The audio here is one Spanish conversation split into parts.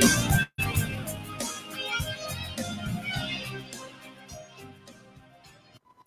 Bye.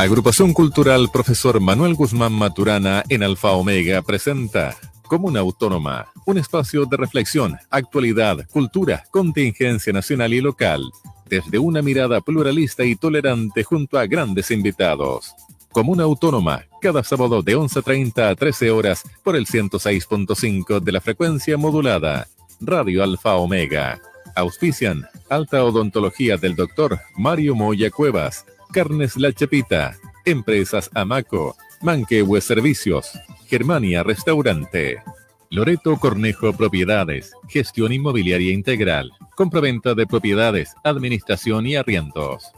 Agrupación Cultural Profesor Manuel Guzmán Maturana en Alfa Omega presenta Comuna Autónoma, un espacio de reflexión, actualidad, cultura, contingencia nacional y local, desde una mirada pluralista y tolerante junto a grandes invitados. Comuna Autónoma, cada sábado de 11.30 a 13 horas por el 106.5 de la frecuencia modulada. Radio Alfa Omega. Auspician Alta Odontología del Dr. Mario Moya Cuevas, Carnes La Chepita, Empresas Amaco, Manquehue Servicios, Germania Restaurante, Loreto Cornejo Propiedades, Gestión Inmobiliaria Integral, compraventa de propiedades, administración y arriendos.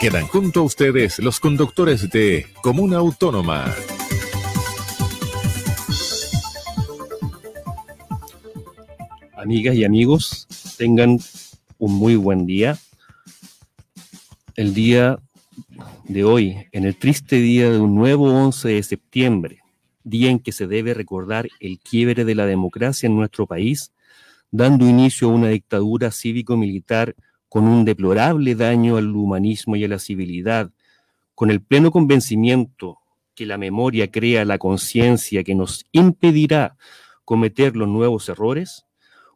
Quedan junto a ustedes los conductores de Comuna Autónoma. amigas y amigos, tengan un muy buen día. El día de hoy, en el triste día de un nuevo 11 de septiembre, día en que se debe recordar el quiebre de la democracia en nuestro país, dando inicio a una dictadura cívico-militar con un deplorable daño al humanismo y a la civilidad, con el pleno convencimiento que la memoria crea la conciencia que nos impedirá cometer los nuevos errores,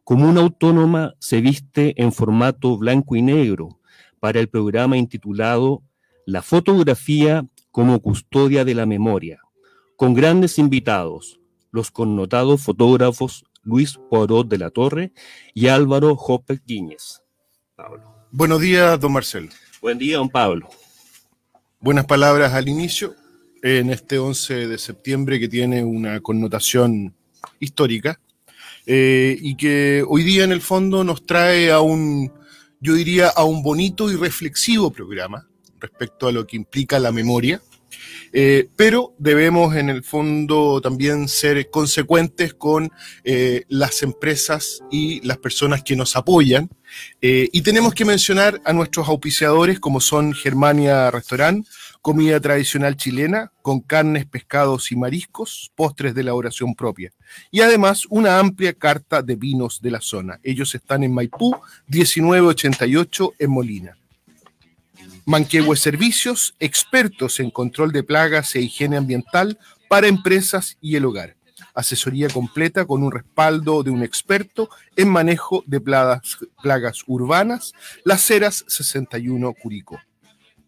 como una Autónoma se viste en formato blanco y negro para el programa intitulado La fotografía como custodia de la memoria, con grandes invitados, los connotados fotógrafos Luis Poirot de la Torre y Álvaro Hopper Guíñez. Buenos días, don Marcelo. Buen día, don Pablo. Buenas palabras al inicio, en este 11 de septiembre que tiene una connotación histórica eh, y que hoy día en el fondo nos trae a un, yo diría, a un bonito y reflexivo programa respecto a lo que implica la memoria. Eh, pero debemos en el fondo también ser consecuentes con eh, las empresas y las personas que nos apoyan. y tenemos que mencionar a nuestros auspiciadores como son Germania Restaurant, comida tradicional chilena con carnes, pescados y mariscos, postres de elaboración propia. Y además una amplia carta de vinos de la zona. Ellos están en Maipú, 1988 en Molina. Manquehue Servicios, expertos en control de plagas e higiene ambiental para empresas y el hogar. Asesoría completa con un respaldo de un experto en manejo de plagas, urbanas, Las Heras 61 Curicó.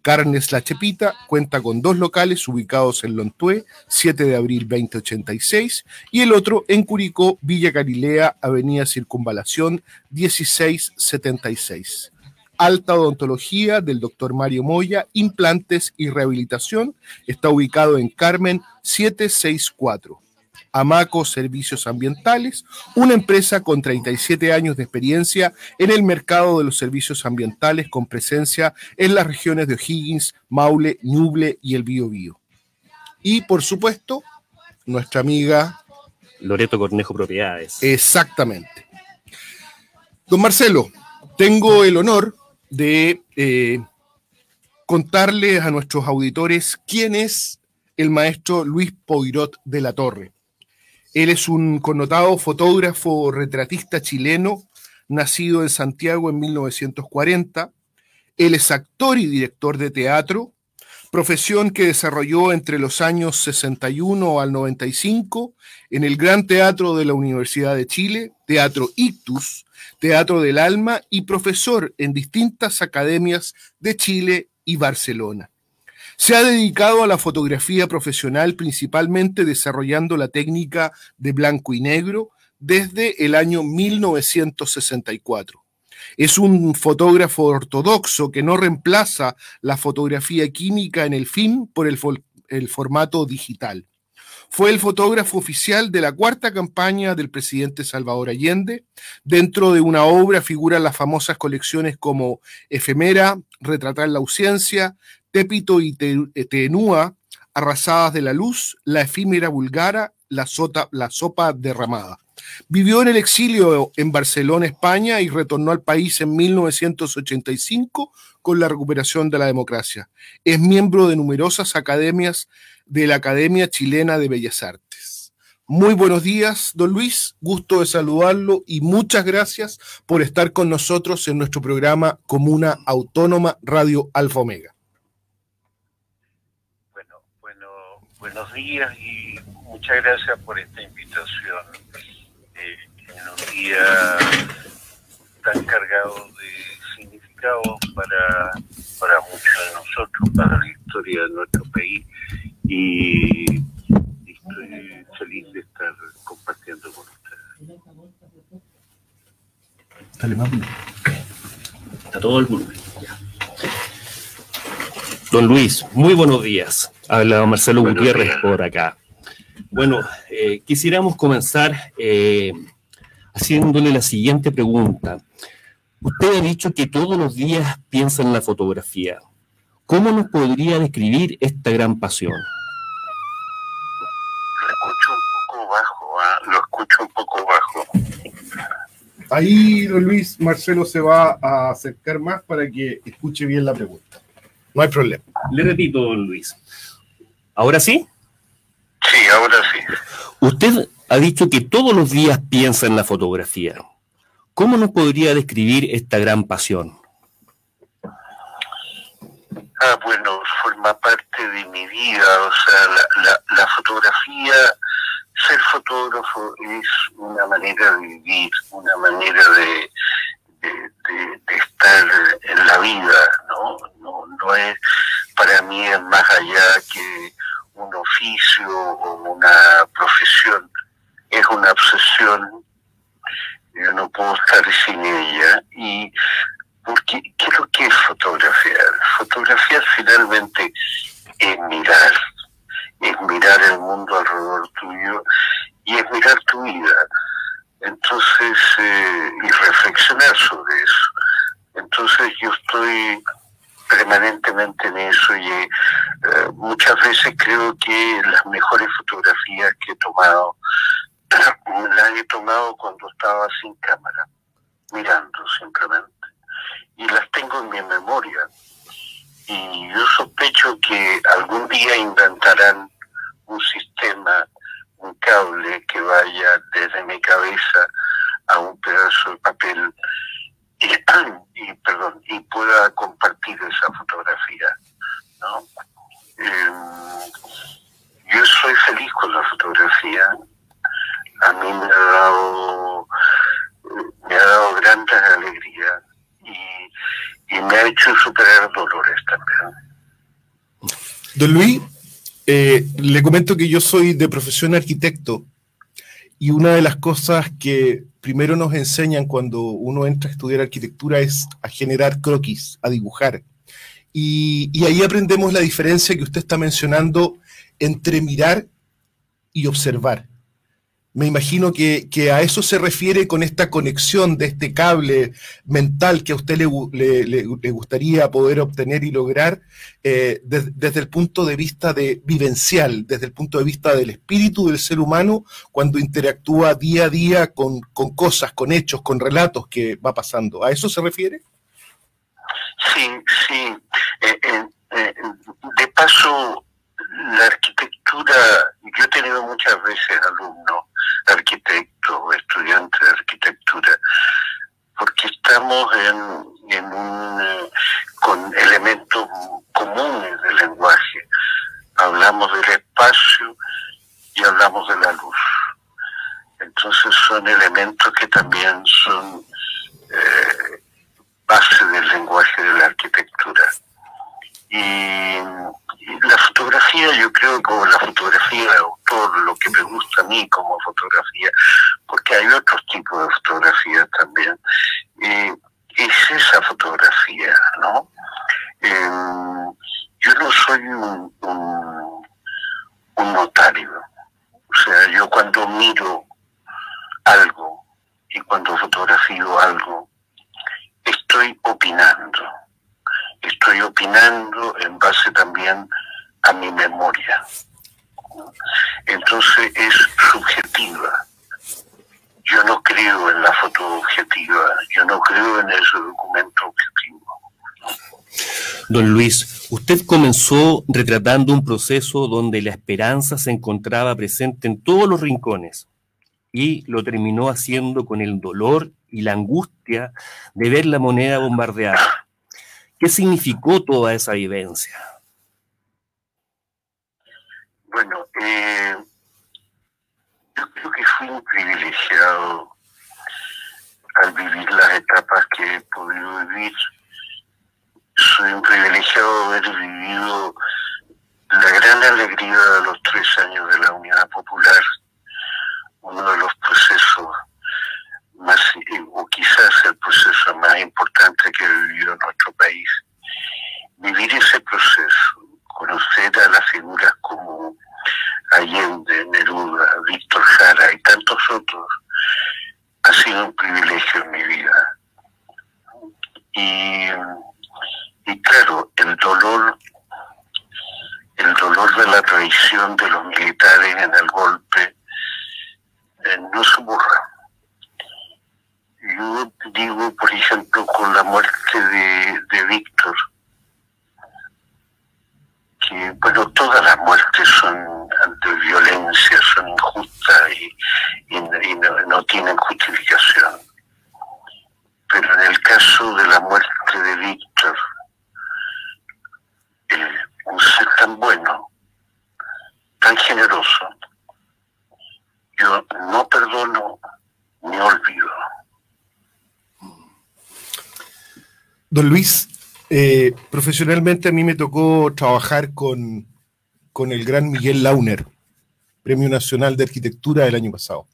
Carnes La Chepita cuenta con dos locales ubicados en Lontué, 7 de abril 2086, y el otro en Curicó, Villa Galilea, Avenida Circunvalación 1676. Alta Odontología del Dr. Mario Moya, Implantes y Rehabilitación, está ubicado en Carmen 764. Amaco Servicios Ambientales, una empresa con 37 años de experiencia en el mercado de los servicios ambientales con presencia en las regiones de O'Higgins, Maule, Ñuble y el Biobío. Y por supuesto, nuestra amiga Loreto Cornejo Propiedades. Exactamente. Don Marcelo, tengo el honor de eh, contarles a nuestros auditores quién es el maestro Luis Poirot de la Torre. Él es un connotado fotógrafo retratista chileno, nacido en Santiago en 1940. Él es actor y director de teatro, profesión que desarrolló entre los años 61 al 95 en el Gran Teatro de la Universidad de Chile, Teatro Ictus, Teatro del Alma y profesor en distintas academias de Chile y Barcelona. Se ha dedicado a la fotografía profesional principalmente desarrollando la técnica de blanco y negro desde el año 1964. Es un fotógrafo ortodoxo que no reemplaza la fotografía química en el film por el, el formato digital. Fue el fotógrafo oficial de la cuarta campaña del presidente Salvador Allende. Dentro de una obra figuran las famosas colecciones como Efemera, Retratar la ausencia, Tépito y Tenúa, Arrasadas de la Luz, La efímera vulgara, la, la sopa derramada. Vivió en el exilio en Barcelona, España, y retornó al país en 1985 con la recuperación de la democracia. Es miembro de numerosas academias de la Academia Chilena de Bellas Artes. Muy buenos días, don Luis. Gusto de saludarlo y muchas gracias por estar con nosotros en nuestro programa Comuna Autónoma Radio Alfa Omega. Bueno, bueno, buenos días y muchas gracias por esta invitación eh, en un día tan cargado de significado para, para muchos de nosotros, para la historia de nuestro país y estoy feliz de estar compartiendo con ustedes. Dale, Está todo el volumen. Don Luis, muy buenos días. Habla Marcelo Gutiérrez por acá. Bueno, eh, quisiéramos comenzar eh, haciéndole la siguiente pregunta. Usted ha dicho que todos los días piensa en la fotografía. ¿Cómo nos podría describir esta gran pasión? Lo escucho un poco bajo, ¿ah? lo escucho un poco bajo. Ahí, don Luis, Marcelo se va a acercar más para que escuche bien la pregunta. No hay problema. Le repito, don Luis. ¿Ahora sí? Sí, ahora sí. Usted ha dicho que todos los días piensa en la fotografía. ¿Cómo nos podría describir esta gran pasión? Ah, bueno, forma parte de mi vida, o sea, la, la, fotografía, ser fotógrafo es una manera de vivir, una manera de, de, estar en la vida, ¿no? ¿no? No es, para mí es más allá que un oficio o una profesión, es una obsesión, yo no puedo estar sin ella y porque, ¿qué es lo que es fotografiar? Fotografiar finalmente es mirar, es mirar el mundo alrededor tuyo y es mirar tu vida. Entonces, eh, y reflexionar sobre eso. Entonces yo estoy permanentemente en eso y eh, muchas veces creo que las mejores fotografías que he tomado las he tomado cuando estaba sin cámara, mirando simplemente y las tengo en mi memoria. Y yo sospecho que algún día inventarán un sistema, un cable que vaya desde mi cabeza a un pedazo de papel y, perdón, y pueda compartir esa fotografía. Em, yo soy feliz con la fotografía. A mí me ha dado, me ha dado grandes alegrías y, me ha hecho superar dolores también. Don Luis, eh, le comento que yo soy de profesión arquitecto y una de las cosas que primero nos enseñan cuando uno entra a estudiar arquitectura es a generar croquis, a dibujar. Y, y ahí aprendemos la diferencia que usted está mencionando entre mirar y observar. Me imagino que, a eso se refiere con esta conexión de este cable mental que a usted le, le, gustaría poder obtener y lograr eh, desde el punto de vista de vivencial, desde el punto de vista del espíritu del ser humano cuando interactúa día a día con, cosas, con hechos, con relatos que va pasando. ¿A eso se refiere? Sí, sí. Eh, eh, de paso, la arquitectura, yo he tenido muchas veces alumnos arquitecto o estudiante de arquitectura, porque estamos en, un, eh, con elementos comunes del lenguaje. Hablamos del espacio y hablamos de la luz. Entonces son elementos que también son eh, base del lenguaje de la arquitectura. Y, la fotografía, yo creo como la fotografía de autor, lo que me gusta a mí como fotografía, porque hay otros tipos de fotografía también, eh, es esa fotografía, ¿no? Em, yo no soy un, un, un notario, o sea, yo cuando miro algo y cuando fotografío algo, estoy opinando Estoy opinando en base también a mi memoria. Entonces es subjetiva. Yo no creo en la foto objetiva, yo no creo en ese documento objetivo. Don Luis, usted comenzó retratando un proceso donde la esperanza se encontraba presente en todos los rincones y lo terminó haciendo con el dolor y la angustia de ver la moneda bombardeada. ¿Qué significó toda esa vivencia? Bueno, eh, yo creo que fui un privilegiado al vivir las etapas que he podido vivir. Soy un privilegiado de haber vivido la gran alegría de los tres años de la Unidad Popular, uno de los procesos más, o quizás el proceso más importante que ha vivido nuestro país. Vivir ese proceso, conocer a las figuras como Allende, Neruda, Víctor Jara y tantos otros, ha sido un privilegio en mi vida. Y, y claro, el dolor, el dolor de la traición de los militares en el golpe eh, no se borra yo digo, por ejemplo, con la muerte de, de Víctor, que, bueno, todas las muertes son de violencia, son injustas y, no, tienen justificación. Pero en el caso de la muerte de Víctor, eh, un ser tan bueno, tan generoso, yo no perdono ni olvido. Don Luis, eh, profesionalmente a mí me tocó trabajar con, el gran Miguel Launer, Premio Nacional de Arquitectura del año pasado.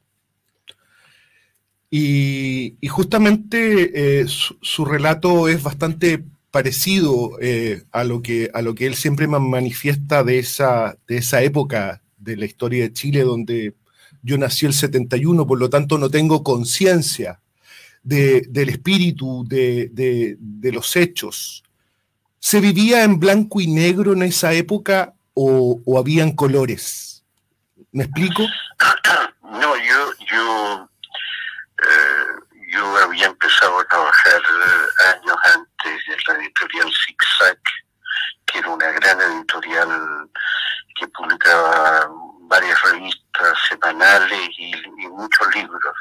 Y, justamente eh, su, relato es bastante parecido eh, a, lo que, a lo que él siempre manifiesta de esa, de esa época de la historia de Chile, donde yo nací el 71, por lo tanto no tengo conciencia del espíritu, de, los hechos. ¿Se vivía en blanco y negro en esa época o, habían colores? ¿Me explico? No, yo, yo, eh, yo había empezado a trabajar eh, años antes en la editorial Zigzag, que era una gran editorial que publicaba varias revistas semanales y, muchos libros.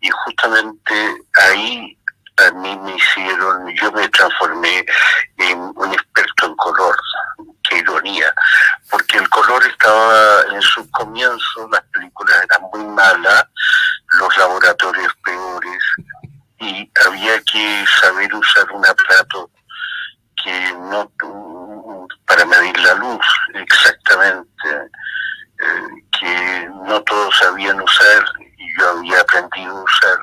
Y justamente ahí a mí me hicieron, yo me transformé en un experto en color, qué ironía, porque el color estaba en sus comienzos, las películas eran muy malas, los laboratorios peores, y había que saber usar un aparato que no para medir la luz exactamente que no todos sabían usar y yo había aprendido a usar.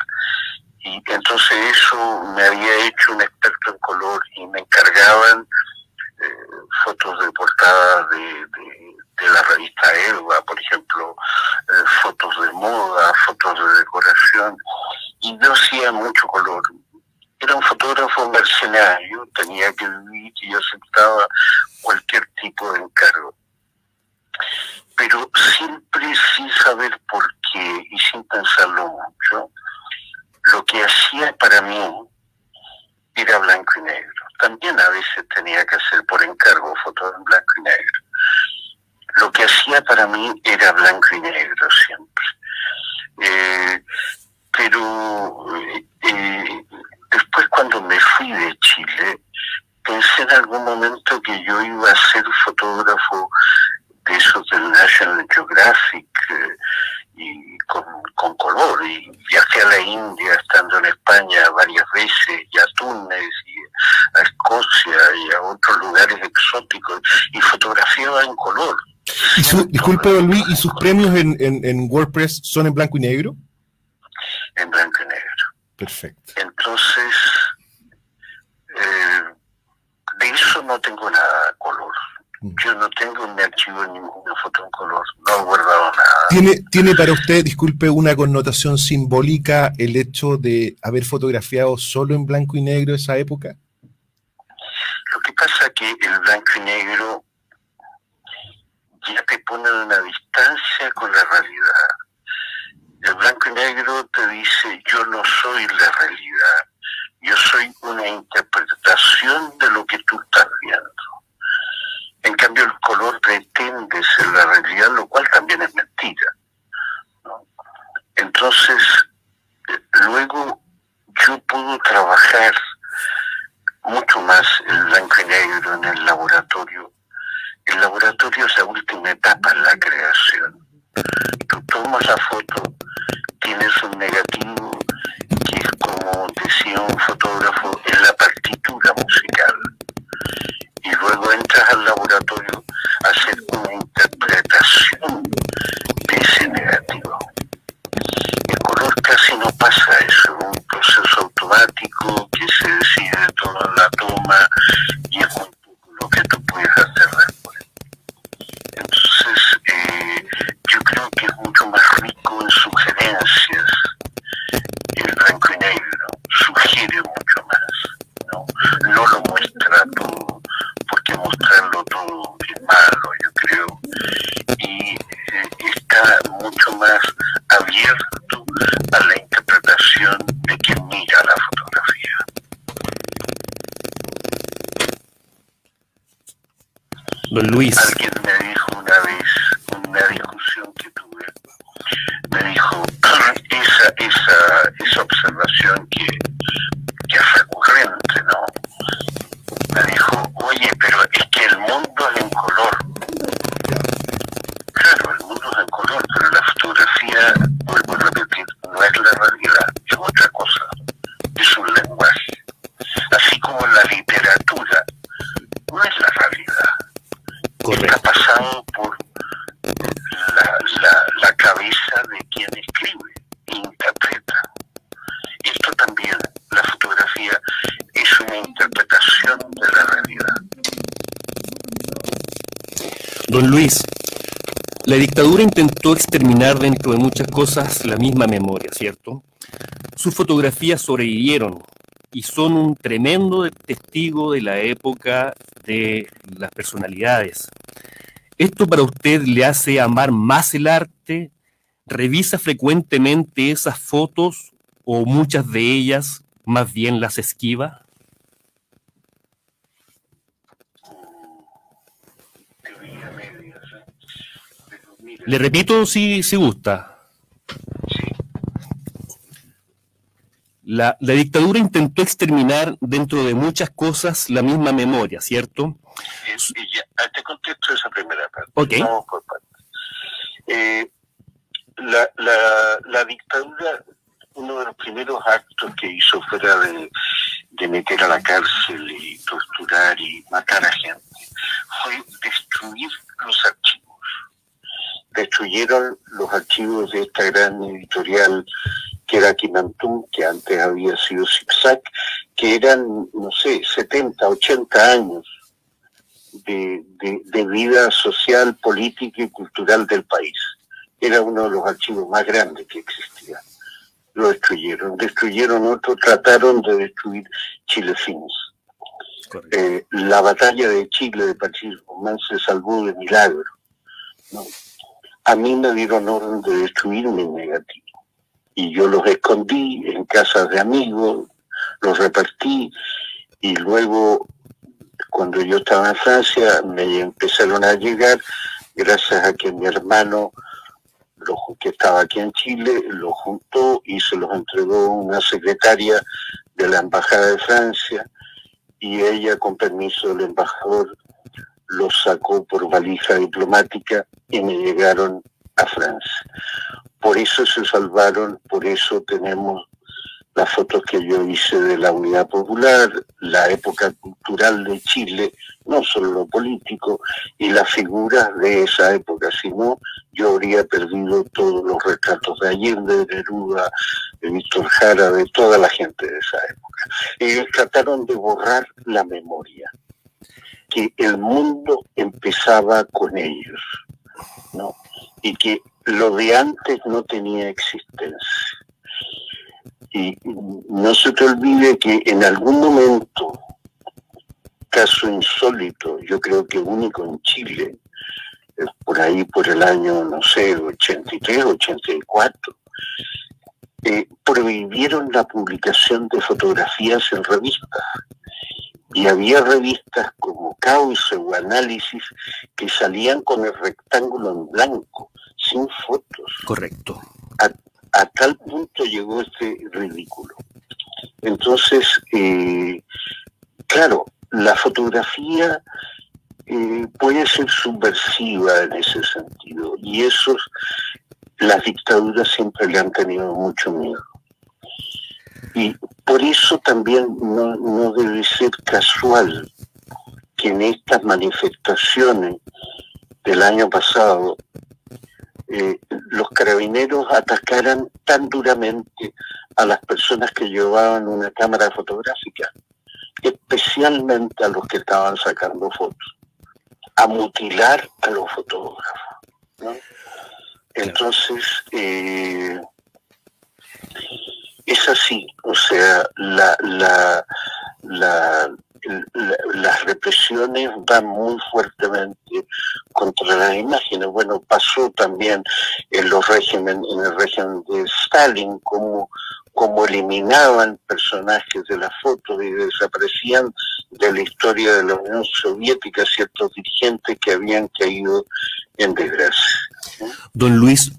Y entonces eso me había hecho un experto en color y me encargaban eh, fotos de portada de, la revista Elba, por ejemplo, eh, fotos de moda, fotos de decoración, y yo hacía mucho color. Era un fotógrafo mercenario, tenía que vivir y aceptaba cualquier tipo de encargo pero siempre sin saber por qué y sin pensarlo mucho, lo que hacía para mí era blanco y negro. También a veces tenía que hacer por encargo fotos en blanco y negro. Lo que hacía para mí era blanco y negro siempre. Eh, pero eh, después cuando me fui de Chile, pensé en algún momento que yo iba a ser fotógrafo de esos del National Geographic eh, y con, color. Y viajé a la India estando en España varias veces, y a Túnez, y a Escocia, y a otros lugares exóticos, y fotografiaba en color. disculpe, don Luis, ¿y sus premios en, en, WordPress son en blanco y negro? En blanco y negro. Perfecto. Entonces, eh, de eso no tengo nada color. Mm. Yo no tengo en mi archivo ninguna foto en color, no he guardado nada. ¿Tiene, ¿Tiene para usted, disculpe, una connotación simbólica el hecho de haber fotografiado solo en blanco y negro esa época? Lo que pasa es que el blanco y negro ya te pone en una distancia con la realidad. El blanco y negro te dice, yo no soy la realidad, yo soy una interpretación de lo que tú estás viendo. En cambio, el color pretende ser la realidad, lo cual también es mentira. Entonces, luego yo puedo trabajar mucho más el blanco y negro en el laboratorio el laboratorio es la última etapa en la creación. Tú tomas la foto, tienes un negativo que es como decía un fotógrafo, es la partitura musical. Al laboratorio hacer una interpretación de ese negativo. El color casi no pasa es un proceso automático que se decide toda la toma y es un poco lo que tú puedes hacer después. Entonces, eh, yo creo que es mucho más rico en sugerencias el blanco y negro, sugiere mucho más, ¿no? No lo muestra todo, mostrarlo todo es malo, yo creo, y eh, está mucho más abierto a la interpretación de quien mira la fotografía. Don Luis. Alguien me dijo una vez, una discusión que tuve, me dijo esa, esa, esa observación que, que es recurrente, ¿no? Me dijo, oye, pero es que el mundo es en color. Claro, el mundo es en color, pero la fotografía, vuelvo a repetir, no es la realidad, Don Luis, la dictadura intentó exterminar dentro de muchas cosas la misma memoria, ¿cierto? Sus fotografías sobrevivieron y son un tremendo testigo de la época de las personalidades. ¿Esto para usted le hace amar más el arte? ¿Revisa frecuentemente esas fotos o muchas de ellas más bien las esquiva? Le repito si, si gusta. La, dictadura intentó exterminar dentro de muchas cosas la misma memoria, ¿cierto? Ah, te contesto esa primera parte. Ok. Eh, la, la, la, dictadura, uno de los primeros actos que hizo fuera de, de meter a la cárcel y torturar y matar a gente, fue destruir los archivos. Destruyeron los archivos de esta gran editorial que era Quimantú, que antes había sido Zigzag, que eran, no sé, 70, 80 años de, de, vida social, política y cultural del país. Era uno de los archivos más grandes que existía. Lo destruyeron. Destruyeron otro, trataron de destruir Chile Fins. Eh, la batalla de Chile de Patricio Guzmán se salvó de milagro. A mí me dieron orden de destruir mi negativo. Y yo los escondí en casas de amigos, los repartí y luego cuando yo estaba en Francia me empezaron a llegar gracias a que mi hermano que estaba aquí en Chile los juntó y se los entregó una secretaria de la embajada de Francia y ella con permiso del embajador los sacó por valija diplomática y me llegaron a Francia. Por eso se salvaron, por eso tenemos las fotos que yo hice de la Unidad Popular, la época cultural de Chile, no solo lo político, y las figuras de esa época, sino yo habría perdido todos los retratos de Allende, de Neruda, de Víctor Jara, de toda la gente de esa época. Ellos trataron de borrar la memoria, que el mundo empezaba con ellos, ¿no? Y que lo de antes no tenía existencia y no se te olvide que en algún momento, caso insólito, yo creo que único en Chile, por ahí por el año, no sé, 83, 84, eh, prohibieron la publicación de fotografías en revistas. Y había revistas como Cauce o Análisis que salían con el rectángulo en blanco, sin fotos. Correcto a tal punto llegó este ridículo. Entonces, eh, claro, la fotografía eh, puede ser subversiva en ese sentido y eso las dictaduras siempre le han tenido mucho miedo. Y por eso también no, no debe ser casual que en estas manifestaciones del año pasado eh, los carabineros atacaran tan duramente a las personas que llevaban una cámara fotográfica, especialmente a los que estaban sacando fotos, a mutilar a los fotógrafos. Entonces, eh, es así, o sea, la, la, la, las represiones van muy fuertemente contra las imágenes. Bueno, pasó también en los regímenes, en el régimen de Stalin, como, como eliminaban personajes de las fotos y desaparecían de la historia de la Unión Soviética ciertos dirigentes que habían caído en desgracia. Don Luis,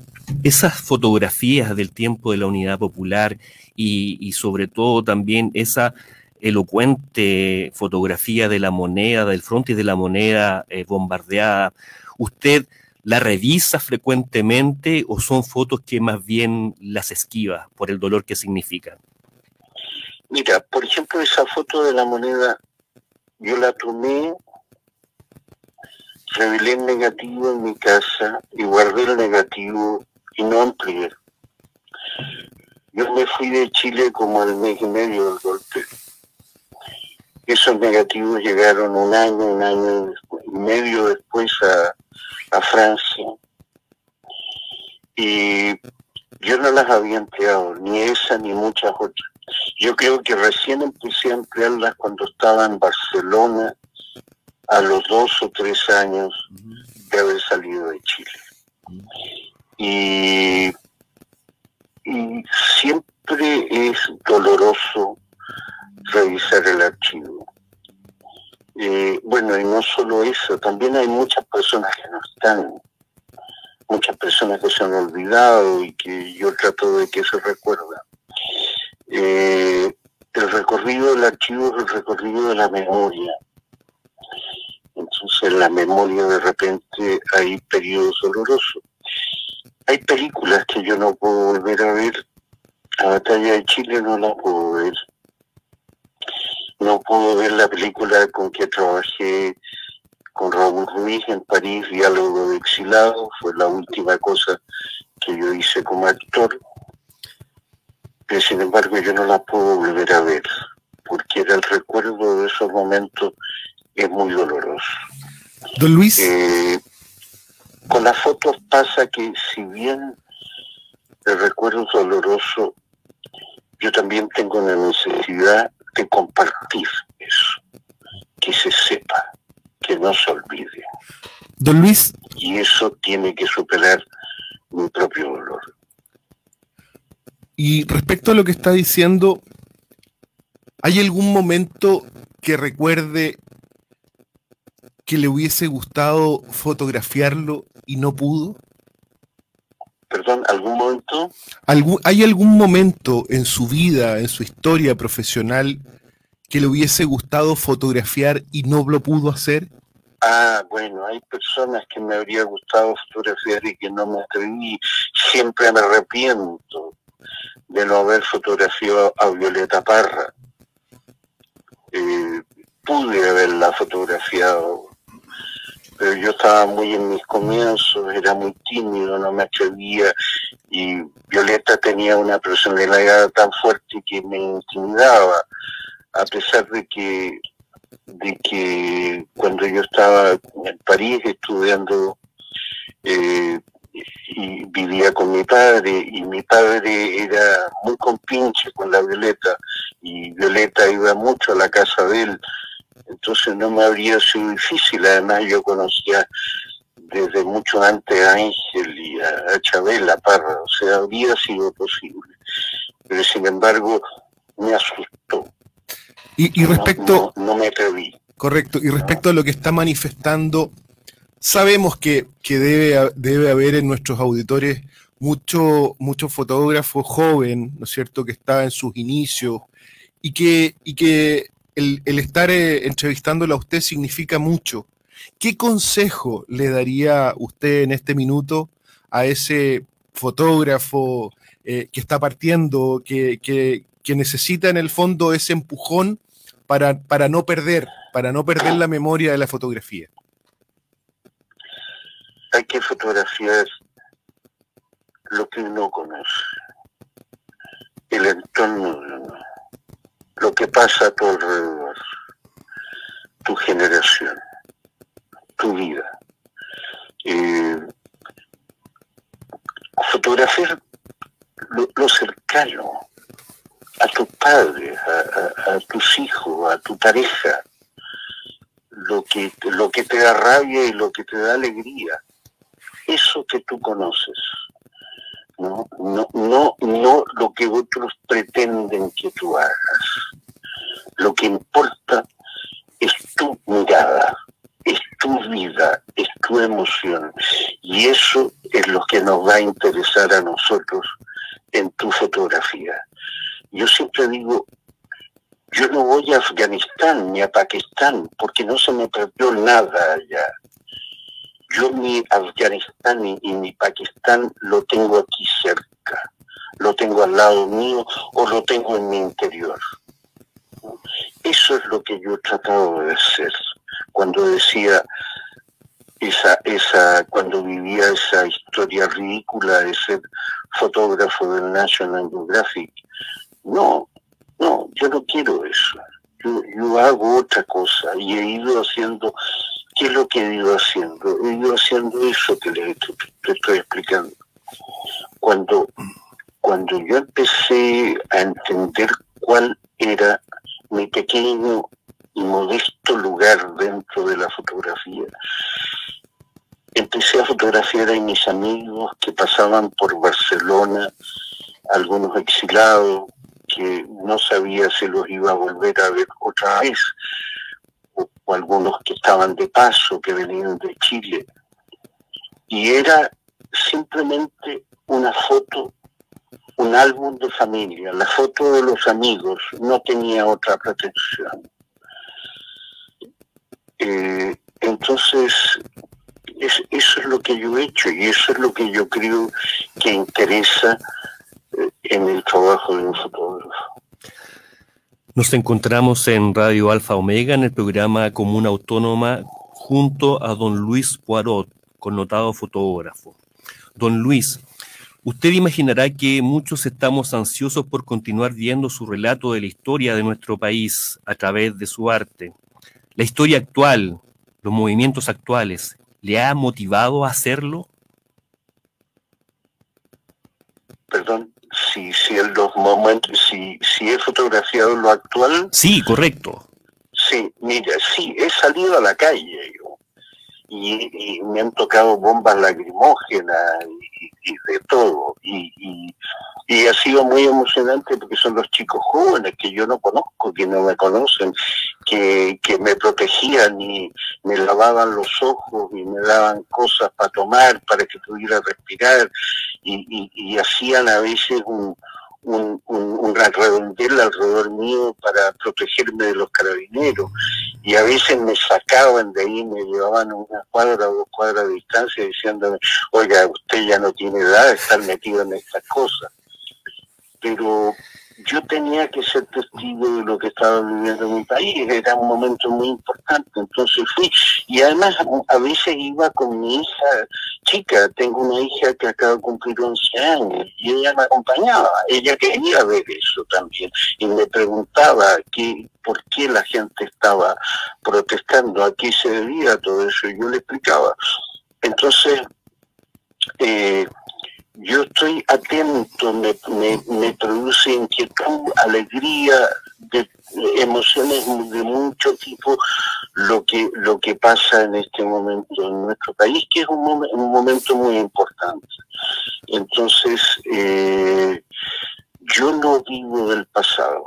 esas fotografías del tiempo de la Unidad Popular y, y sobre todo también esa elocuente fotografía de la moneda, del frontis de la moneda eh, bombardeada, ¿usted la revisa frecuentemente o son fotos que más bien las esquiva por el dolor que significan? Mira, por ejemplo, esa foto de la moneda, yo la tomé, revelé el negativo en mi casa y guardé el negativo y no amplié. Yo me fui de Chile como al mes y medio del golpe esos negativos llegaron un año, un año y medio después a, Francia. Y yo no las había empleado, ni esa ni muchas otras. Yo creo que recién empecé a emplearlas cuando estaba en Barcelona a los dos o tres años de haber salido de Chile. Y, y siempre es doloroso revisar el archivo. Bueno, y no solo eso, también hay muchas personas que no están, muchas personas que se han olvidado y que yo trato de que se recuerden. Eh, el recorrido del archivo es el recorrido de la memoria. Entonces en la memoria de repente hay periodos dolorosos. Hay películas que yo no puedo volver a ver. La batalla de Chile no la puedo no pudo ver la película con que trabajé con Raúl Ruiz en París, Diálogo de Exilado, fue la última cosa que yo hice como actor, pero sin embargo yo no la puedo volver a ver, porque era el recuerdo de esos momentos es muy doloroso. Don Luis. Eh, con las fotos pasa que si bien el recuerdo es doloroso, yo también tengo la necesidad de compartir eso, que se sepa, que no se olvide. Don Luis. Y eso tiene que superar mi propio dolor. Y respecto a lo que está diciendo, ¿hay algún momento que recuerde que le hubiese gustado fotografiarlo y no pudo? Perdón, ¿algún momento? ¿Hay algún momento en su vida, en su historia profesional, que le hubiese gustado fotografiar y no lo pudo hacer? Ah, bueno, hay personas que me habría gustado fotografiar y que no me atreví. Siempre me arrepiento. de no haber fotografiado a Violeta Parra. Eh, pude haberla fotografiado, pero yo estaba muy en mis comienzos, era muy tímido, no me atrevía. Y Violeta tenía una personalidad tan fuerte que me intimidaba, a pesar de que de que cuando yo estaba en París estudiando eh, y vivía con mi padre y mi padre era muy compinche con la Violeta y Violeta iba mucho a la casa de él, entonces no me habría sido difícil, además yo conocía desde mucho antes a Ángel y a, Chabela Parra, o sea, habría sido posible, pero sin embargo me asustó. Y, respecto... no me atreví. Correcto, y respecto a lo que está manifestando Sabemos que, debe, debe haber en nuestros auditores mucho, mucho fotógrafo joven, ¿no es cierto?, que está en sus inicios y que, y que el, estar eh, a usted significa mucho. ¿Qué consejo le daría usted en este minuto a ese fotógrafo eh, que está partiendo, que, que, necesita en el fondo ese empujón para, para no perder, para no perder la memoria de la fotografía? hay que fotografiar lo que uno conoce, el entorno lo que pasa a tu alrededor, tu generación, tu vida. Eh, fotografiar lo, cercano, a tu padre, a, tus hijos, a tu pareja, lo que, lo que te da rabia y lo que te da alegría eso que tú conoces, ¿no? No, no, no lo que otros pretenden que tú hagas. Lo que importa es tu mirada, es tu vida, es tu emoción. Y eso es lo que nos va a interesar a nosotros en tu fotografía. Yo siempre digo, yo no voy a Afganistán ni a Pakistán porque no se me perdió nada allá yo mi Afganistán y, mi Pakistán lo tengo aquí cerca, lo tengo al lado mío o lo tengo en mi interior. Eso es lo que yo he tratado de hacer cuando decía esa, esa, cuando vivía esa historia ridícula de ser fotógrafo del National Geographic. No, no, yo no quiero eso. Yo, yo hago otra cosa y he ido haciendo ¿Qué es lo que he ido haciendo? He ido haciendo eso que les estoy, explicando. Cuando, cuando yo empecé a entender cuál era mi pequeño y modesto lugar dentro de la fotografía, empecé a fotografiar a mis amigos que pasaban por Barcelona, algunos exilados, que no sabía si los iba a volver a ver otra vez, o algunos que estaban de paso, que venían de Chile. Y era simplemente una foto, un álbum de familia, la foto de los amigos, no tenía otra pretensión. Eh, entonces, eso es lo que yo he hecho y eso es lo que yo creo que interesa eh, en el trabajo de un fotógrafo. Nos encontramos en Radio Alfa Omega en el programa Comuna Autónoma junto a don Luis Poirot, connotado fotógrafo. Don Luis, usted imaginará que muchos estamos ansiosos por continuar viendo su relato de la historia de nuestro país a través de su arte. La historia actual, los movimientos actuales, ¿le ha motivado a hacerlo? Perdón si, si en los momentos, si, he fotografiado lo actual. Sí, correcto. Sí, mira, sí, he salido a la calle yo, y, me han tocado bombas lacrimógenas y, de todo. Y, y, ha sido muy emocionante porque son los chicos jóvenes que yo no conozco, que no me conocen, que, que me protegían y me lavaban los ojos y me daban cosas para tomar, para que pudiera respirar y, y, hacían a veces un, un, un, redondel alrededor mío para protegerme de los carabineros. Y a veces me sacaban de ahí, me llevaban a una cuadra o dos cuadras de distancia diciéndome, oiga, usted ya no tiene edad de estar metido en estas cosas. pero yo tenía que ser testigo de lo que estaba viviendo en mi país, era un momento muy importante, entonces fui, y además a veces iba con mi hija chica, tengo una hija que acaba de cumplir 11 años, y ella me acompañaba, ella quería ver eso también, y me preguntaba qué, por qué la gente estaba protestando, a qué se debía todo eso, y yo le explicaba. Entonces, eh, yo estoy atento, me, me, produce inquietud, alegría, de, emociones de mucho tipo lo que lo que pasa en este momento en nuestro país, que es un, un momento muy importante. Entonces, eh, yo no vivo del pasado.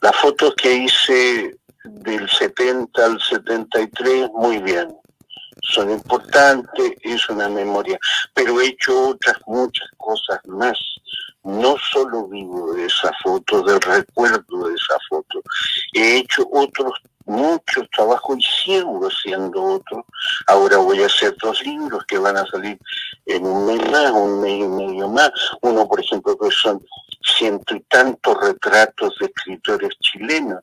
Las fotos que hice del 70 al 73, muy bien son importantes, es una memoria, pero he hecho otras muchas cosas más. No solo vivo de esa foto, del recuerdo de esa foto, he hecho otros muchos trabajos y sigo haciendo otros. Ahora voy a hacer dos libros que van a salir en un mes más, un mes y medio más. Uno, por ejemplo, que son ciento y tantos retratos de escritores chilenos.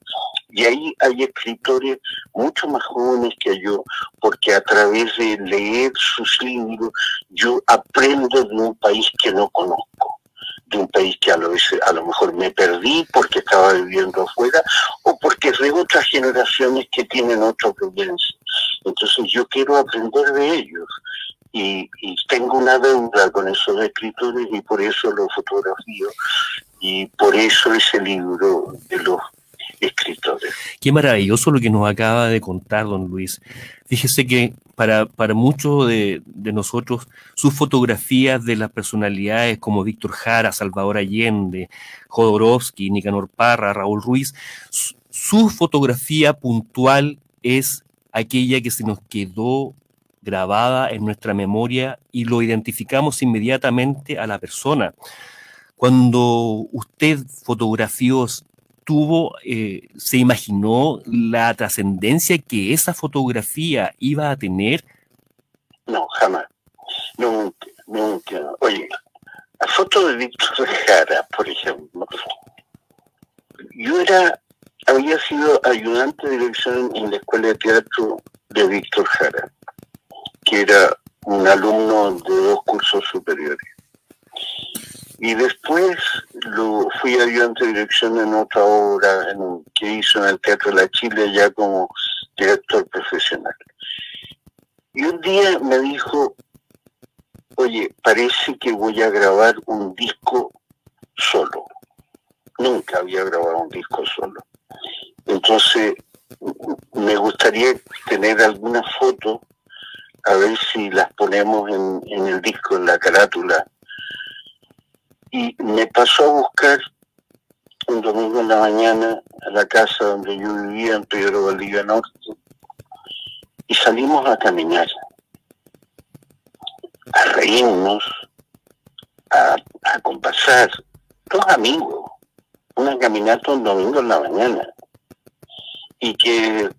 Y ahí hay escritores mucho más jóvenes que yo, porque a través de leer sus libros yo aprendo de un país que no conozco, de un país que a lo, a lo mejor me perdí porque estaba viviendo afuera o porque es de otras generaciones que tienen otra provincia. Entonces yo quiero aprender de ellos y, tengo una deuda con esos escritores y por eso lo fotografío y por eso ese libro de los Qué maravilloso lo que nos acaba de contar, don Luis. Fíjese que para, para muchos de, nosotros, sus fotografías de las personalidades como Víctor Jara, Salvador Allende, Jodorowsky, Nicanor Parra, Raúl Ruiz, su fotografía puntual es aquella que se nos quedó grabada en nuestra memoria y lo identificamos inmediatamente a la persona. Cuando usted fotografió, tuvo, eh, se imaginó la trascendencia que esa fotografía iba a tener? No, jamás. Nunca, nunca. Oye, la foto de Víctor Jara, por ejemplo, yo era, había sido ayudante de dirección en la escuela de teatro de Víctor Jara que era un alumno de dos cursos superiores. Y después lo fui ayudante de dirección en otra obra que hizo en el Teatro de la Chile ya como director profesional. Y un día me dijo, oye, parece que voy a grabar un disco solo. Nunca había grabado un disco solo. Entonces, me gustaría tener alguna foto a ver si las ponemos en, en el disco, en la carátula. Y me pasó a buscar un domingo en la mañana a la casa donde yo vivía en Pedro Valdivia Norte y salimos a caminar, a reírnos, a, a compasar, dos amigos, una caminata un domingo en la mañana y que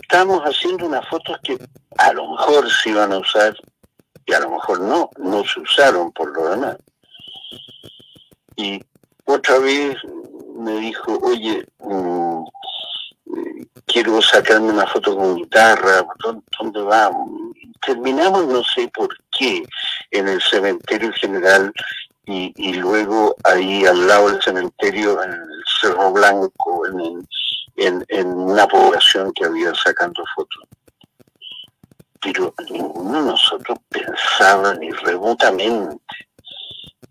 estamos haciendo unas fotos que a lo mejor se iban a usar y a lo mejor no, no se usaron por lo demás. Y otra vez me dijo, oye, mm, quiero sacarme una foto con guitarra, ¿dónde vamos? terminamos, no sé por qué, en el cementerio general y, luego ahí al lado del cementerio, en el Cerro Blanco, en, en una población que había sacando fotos pero ninguno de nosotros pensaba ni remotamente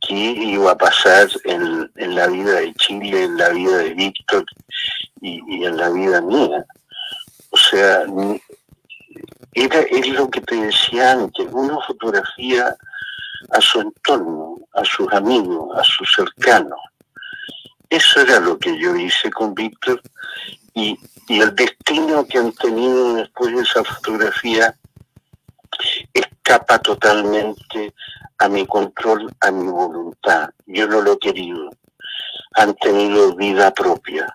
qué iba a pasar en, la vida de Chile, en la vida de Víctor y, en la vida mía. O sea, era, es lo que te decía antes, una fotografía a su entorno, a sus amigos, a sus cercanos. Eso era lo que yo hice con Víctor y, y el destino que han tenido después de esa fotografía escapa totalmente a mi control, a mi voluntad. Yo no lo he querido. Han tenido vida propia.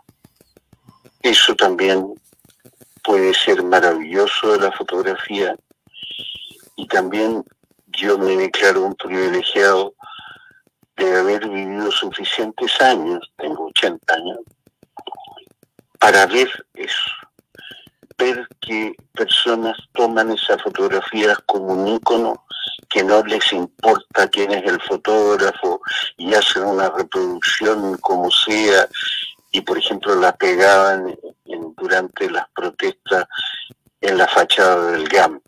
Eso también puede ser maravilloso de la fotografía y también yo me declaro un privilegiado de haber vivido suficientes años, tengo 80 años, para ver eso. Ver que personas toman esas fotografías como un ícono, que no les importa quién es el fotógrafo y hacen una reproducción como sea y por ejemplo la pegaban durante las protestas en la fachada del GAM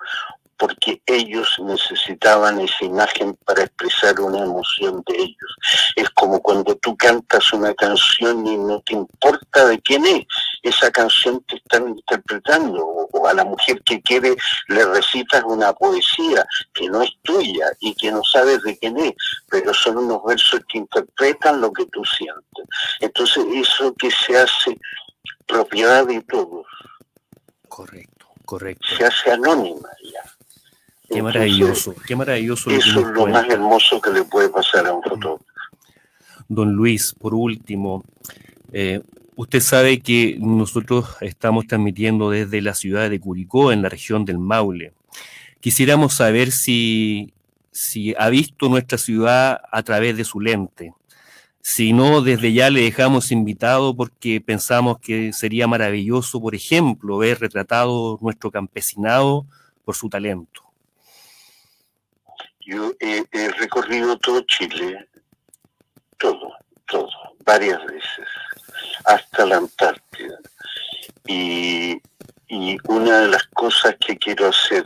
porque ellos necesitaban esa imagen para expresar una emoción de ellos. Es como cuando tú cantas una canción y no te importa de quién es, esa canción te están interpretando, o, a la mujer que quiere le recitas una poesía que no es tuya y que no sabes de quién es, pero son unos versos que interpretan lo que tú sientes. Entonces eso que se hace propiedad de todos. Correcto, correcto. Se hace anónima ya. Qué maravilloso, qué maravilloso. Eso es lo más hermoso que le puede pasar a un fotógrafo. Don Luis, por último, eh, usted sabe que nosotros estamos transmitiendo desde la ciudad de Curicó, en la región del Maule. Quisiéramos saber si, si ha visto nuestra ciudad a través de su lente. Si no, desde ya le dejamos invitado porque pensamos que sería maravilloso, por ejemplo, ver retratado nuestro campesinado por su talento. Yo he, recorrido todo Chile, todo, todo, varias veces, hasta la Antártida. Y, una de las cosas que quiero hacer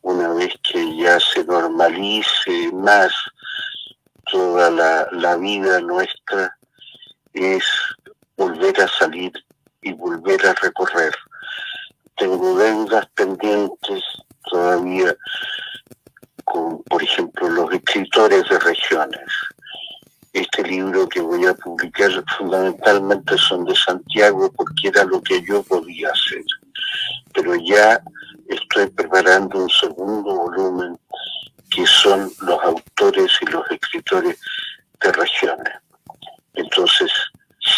una vez que ya se normalice más toda la, la, vida nuestra es volver a salir y volver a recorrer. Tengo deudas pendientes todavía con, por ejemplo, los escritores de regiones. Este libro que voy a publicar fundamentalmente son de Santiago porque era lo que yo podía hacer. Pero ya estoy preparando un segundo volumen que son los autores y los escritores de regiones. Entonces,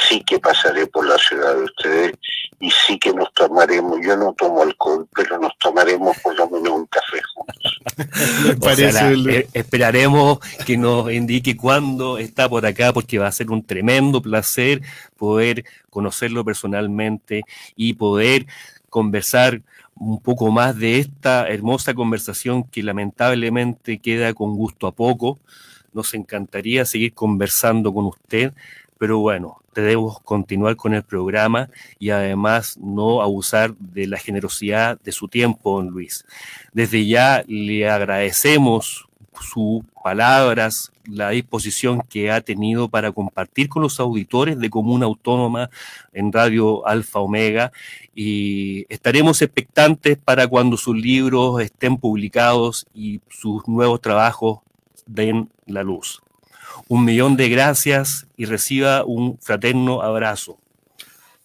sí que pasaré por la ciudad de ustedes y sí que nos tomaremos, yo no tomo alcohol, pero nos tomaremos por lo menos un café juntos. Esperaremos que nos indique cuándo está por acá, porque va a ser un tremendo placer poder conocerlo personalmente y poder conversar un poco más de esta hermosa conversación que lamentablemente queda con gusto a poco. Nos encantaría seguir conversando con usted, pero bueno, debemos continuar con el programa y además no abusar de la generosidad de su tiempo, don Luis. Desde ya le agradecemos sus palabras, la disposición que ha tenido para compartir con los auditores de Comuna Autónoma en Radio Alfa Omega y estaremos expectantes para cuando sus libros estén publicados y sus nuevos trabajos den la luz un millón de gracias y reciba un fraterno abrazo.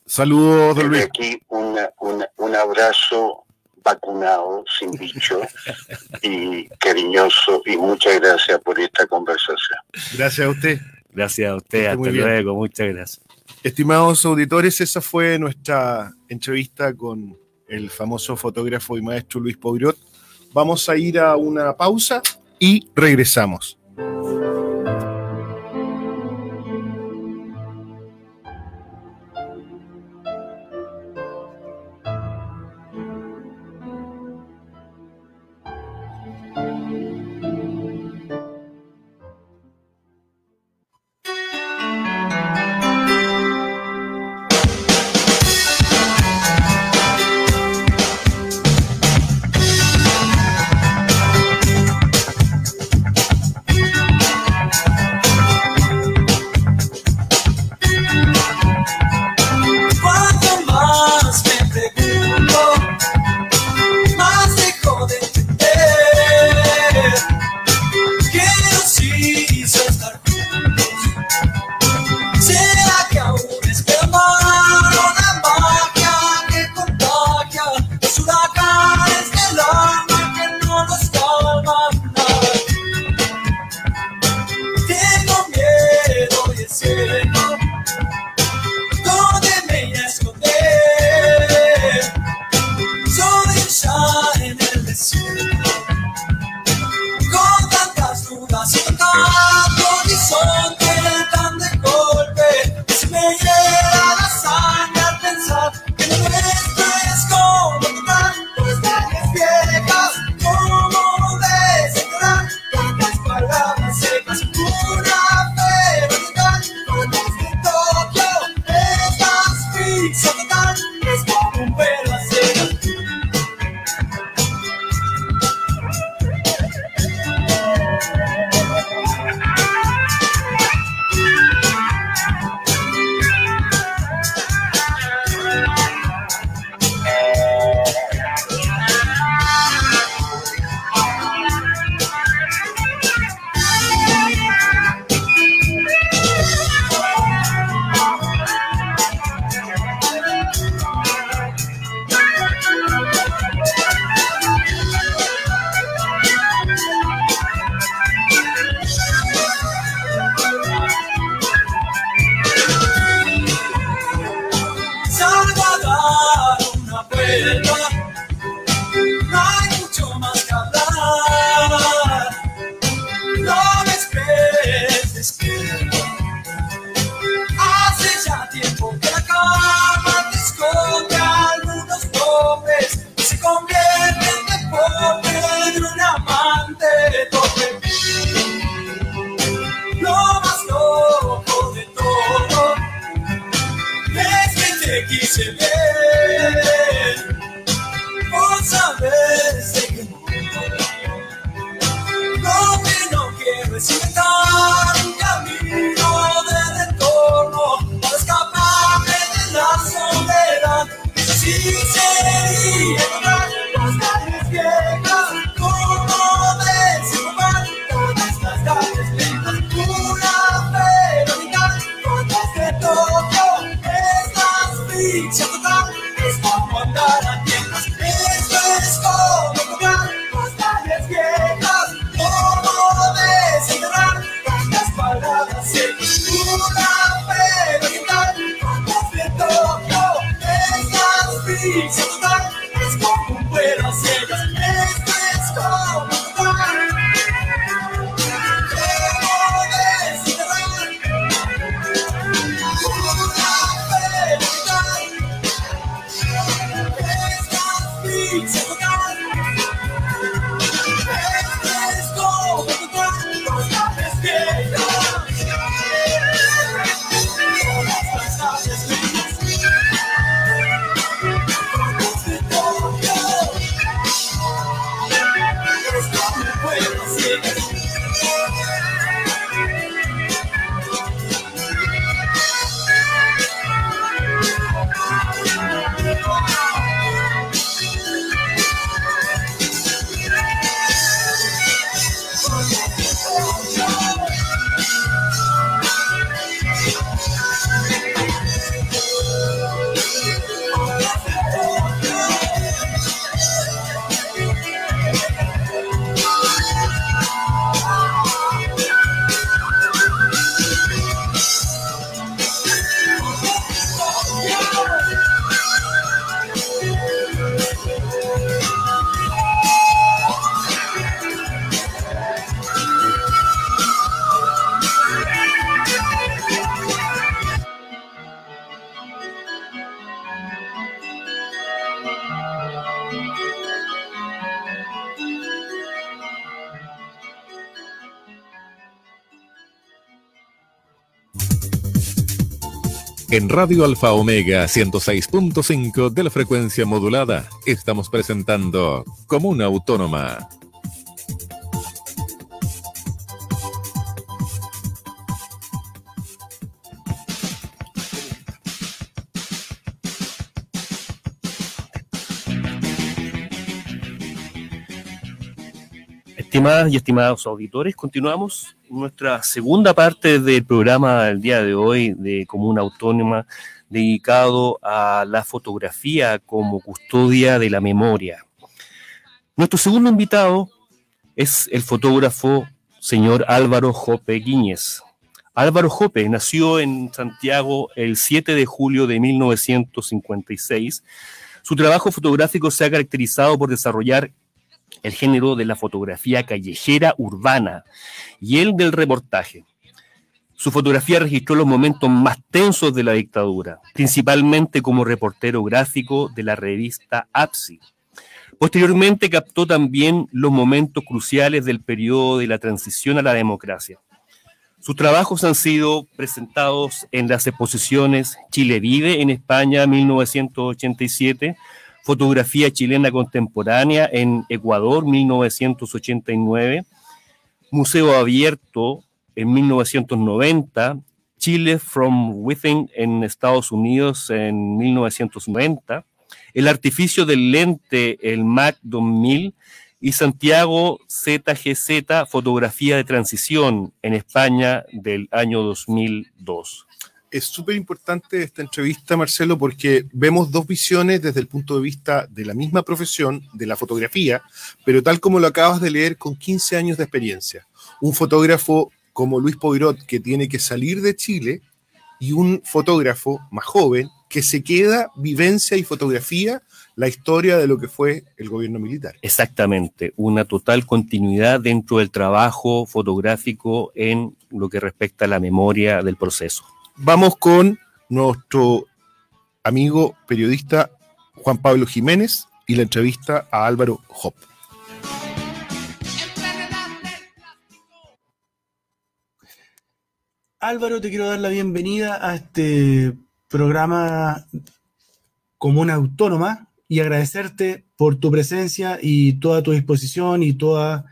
Saludos, don Luis. aquí un abrazo vacunado, sin bicho, y cariñoso, y muchas gracias por esta conversación. Gracias a usted. Gracias a usted, hasta luego, muchas gracias. Estimados auditores, esa fue nuestra entrevista con el famoso fotógrafo y maestro Luis Poirot. Vamos a ir a una pausa y regresamos. En Radio Alfa Omega 106.5 de la frecuencia modulada estamos presentando Comuna Autónoma. Estimadas y estimados auditores, continuamos nuestra segunda parte del programa del día de hoy de Comuna Autónoma dedicado a la fotografía como custodia de la memoria. Nuestro segundo invitado es el fotógrafo señor Álvaro Jope Guíñez. Álvaro Jope nació en Santiago el 7 de julio de 1956. Su trabajo fotográfico se ha caracterizado por desarrollar el género de la fotografía callejera urbana y el del reportaje. Su fotografía registró los momentos más tensos de la dictadura, principalmente como reportero gráfico de la revista APSI. Posteriormente captó también los momentos cruciales del periodo de la transición a la democracia. Sus trabajos han sido presentados en las exposiciones Chile Vive en España 1987, Fotografía chilena contemporánea en Ecuador 1989, Museo Abierto en 1990, Chile from Within en Estados Unidos en 1990, El artificio del lente, el MAC 2000, y Santiago ZGZ, fotografía de transición en España del año 2002 es súper importante esta entrevista, Marcelo, porque vemos dos visiones desde el punto de vista de la misma profesión, de la fotografía, pero tal como lo acabas de leer, con 15 años de experiencia. Un fotógrafo como Luis Poirot, que tiene que salir de Chile, y un fotógrafo más joven, que se queda vivencia y fotografía la historia de lo que fue el gobierno militar. Exactamente, una total continuidad dentro del trabajo fotográfico en lo que respecta a la memoria del proceso vamos con nuestro amigo periodista Juan Pablo Jiménez y la entrevista a Álvaro Hop. Álvaro, te quiero dar la bienvenida a este programa Comuna Autónoma y agradecerte por tu presencia y toda tu disposición y toda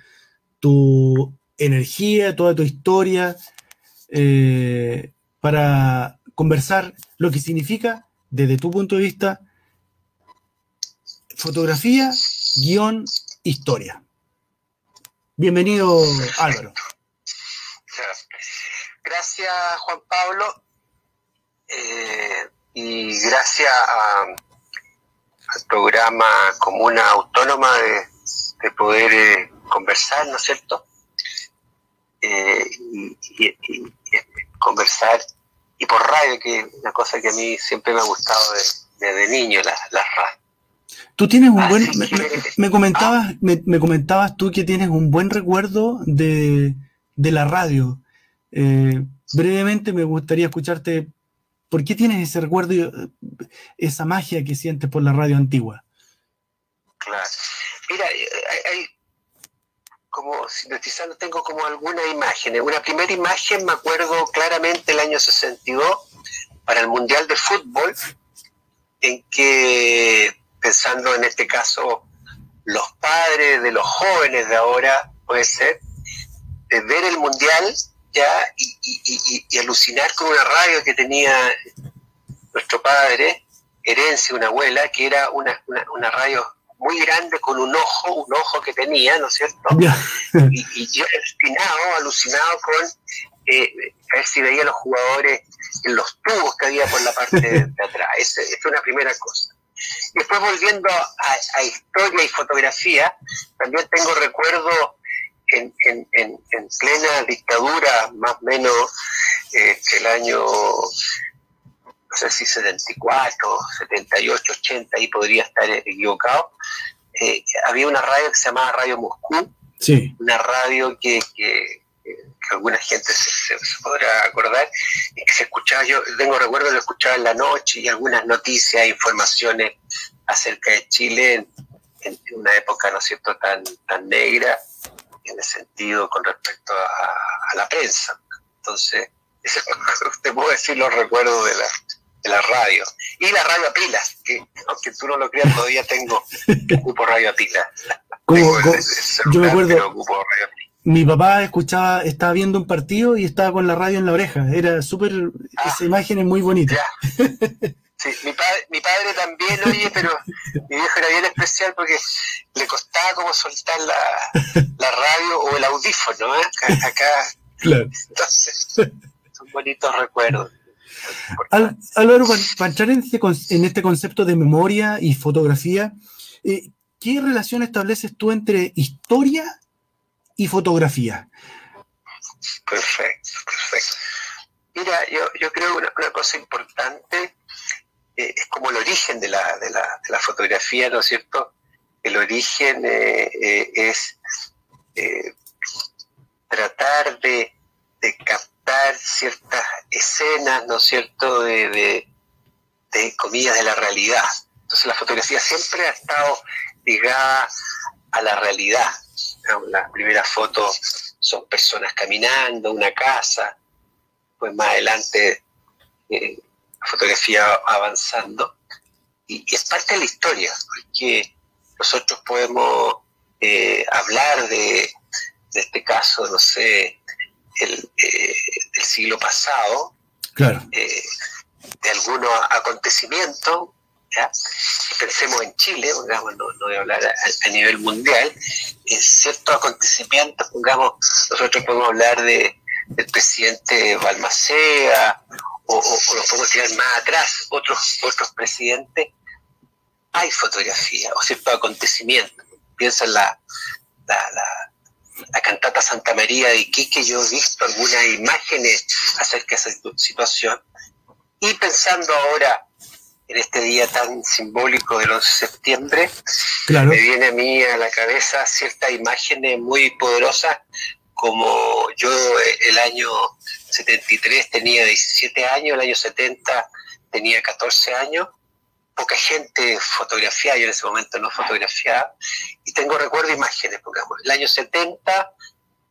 tu energía, toda tu historia. Eh, para conversar lo que significa, desde tu punto de vista, fotografía, guion, historia. Bienvenido, Álvaro. Gracias, Juan Pablo. Eh, y gracias al programa Comuna Autónoma de, poder eh, conversar, ¿no es cierto? Eh, y, conversar y por radio, que es una cosa que a mí siempre me ha gustado desde niño, las la Tú tienes un buen, me, comentabas, me, comentabas tú que tienes un buen recuerdo de, la radio. Eh, brevemente me gustaría escucharte, ¿por qué tienes ese recuerdo, y esa magia que sientes por la radio antigua? Claro. Mira, hay, como sintetizando, tengo como algunas imágenes. Una primera imagen me acuerdo claramente el año 62 para el Mundial de Fútbol, en que, pensando en este caso, los padres de los jóvenes de ahora, puede ser, ver el Mundial ya y, alucinar con una radio que tenía nuestro padre, herencia, una abuela, que era una, una, una radio muy grande con un ojo, un ojo que tenía, ¿no es cierto? y, yo alucinado, alucinado con eh, a ver si veía a los jugadores en los tubos que había por la parte de, atrás. Esa es una primera cosa. Después volviendo a, historia y fotografía, también tengo recuerdo en, en, plena dictadura, más o menos eh, el año no sé si 74, 78, 80, ahí podría estar equivocado, eh, había una radio que se llamaba Radio Moscú, sí. una radio que, que, alguna gente se, podrá acordar, y que se escuchaba, yo tengo recuerdo lo escuchaba en la noche y algunas noticias, informaciones acerca de Chile en, una época, ¿no es cierto?, tan, tan negra, en el sentido con respecto a, la prensa. Entonces, te puedo decir los recuerdos de la, la radio. Y la radio a pilas, que aunque tú no lo creas, todavía tengo, ocupo radio a pilas. yo me acuerdo, mi papá escuchaba, estaba viendo un partido y estaba con la radio en la oreja. Era súper, ah. esa imagen es muy bonita. Sí, mi padre, mi padre también, oye, pero mi viejo era bien especial porque le costaba como soltar la, la radio o el audífono, ¿eh? Acá. Claro. Entonces, son bonitos recuerdos. Álvaro, para entrar este en este, concepto de memoria y fotografía, eh, ¿qué relación estableces tú entre historia y fotografía? Perfecto, perfecto. Mira, yo, creo que una, cosa importante eh, es como el origen de la, de, la, fotografía, ¿no es cierto? El origen eh, es tratar de, de captar ciertas escenas, ¿no es cierto?, de, de, comillas de la realidad. Entonces la fotografía siempre ha estado ligada a la realidad. Las primeras fotos son personas caminando, una casa, pues más adelante eh, la fotografía avanzando. Y, es parte de la historia, porque nosotros podemos eh, hablar de, de este caso, no sé, el, eh, del siglo pasado, claro. Eh, de algunos acontecimientos, ¿ya? pensemos en Chile, pongamos, no, voy a hablar a, nivel mundial, en ciertos acontecimientos, pongamos, nosotros podemos hablar de, del presidente Balmacea, o, o, nos podemos tirar más atrás, otros, otros presidentes, hay fotografía o ciertos acontecimientos. Piensa en la, la, la la cantata Santa María de Iquique, yo he visto algunas imágenes acerca de esa situación. Y pensando ahora en este día tan simbólico del 11 de septiembre, me viene a mí a la cabeza ciertas imágenes muy poderosas, como yo eh, el año 73 tenía 17 años, el año 70 tenía 14 años, poca gente fotografiaba, yo en ese momento no fotografiaba, y tengo recuerdo imágenes, pongamos, el año 70,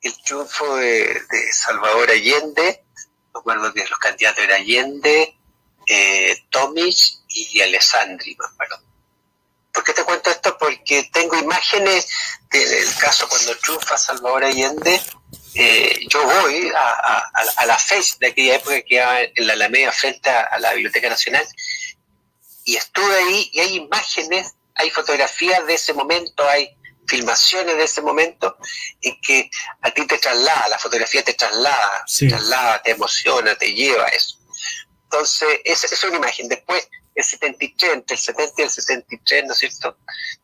el triunfo de, Salvador Allende, recuerdo que los candidatos eran Allende, eh, y Alessandri, ¿Por qué te cuento esto? Porque tengo imágenes del caso cuando triunfa Salvador Allende, eh, yo voy a, la FES de aquella época que iba en la Alameda frente a la Biblioteca Nacional y estuve ahí y hay imágenes, hay fotografías de ese momento, hay filmaciones de ese momento en que a ti te traslada, la fotografía te traslada, te traslada, te emociona, te lleva a eso. Entonces, esa, es una imagen. Después, el 73, entre el 70 y el 73, ¿no es cierto?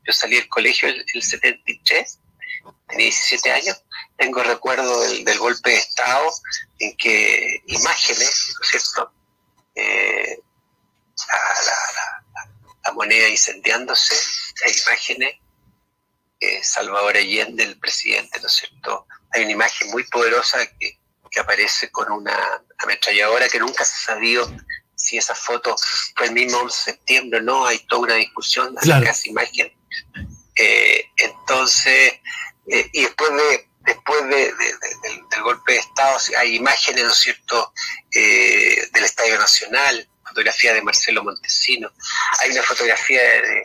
Yo salí del colegio el, 73, tenía 17 años, tengo recuerdo del, golpe de Estado en que imágenes, ¿no es cierto? Eh, la, moneda incendiándose, hay imágenes, eh, Salvador Allende, el presidente, ¿no es cierto? Hay una imagen muy poderosa que, aparece con una ametralladora que nunca se ha sabido si esa foto fue el mismo 11 de septiembre o no, hay toda una discusión acerca de esa imagen. Eh, entonces, eh, y después de después de, del, golpe de Estado hay imágenes, ¿no es cierto?, del Estadio Nacional, fotografía de Marcelo Montesino, hay una fotografía de,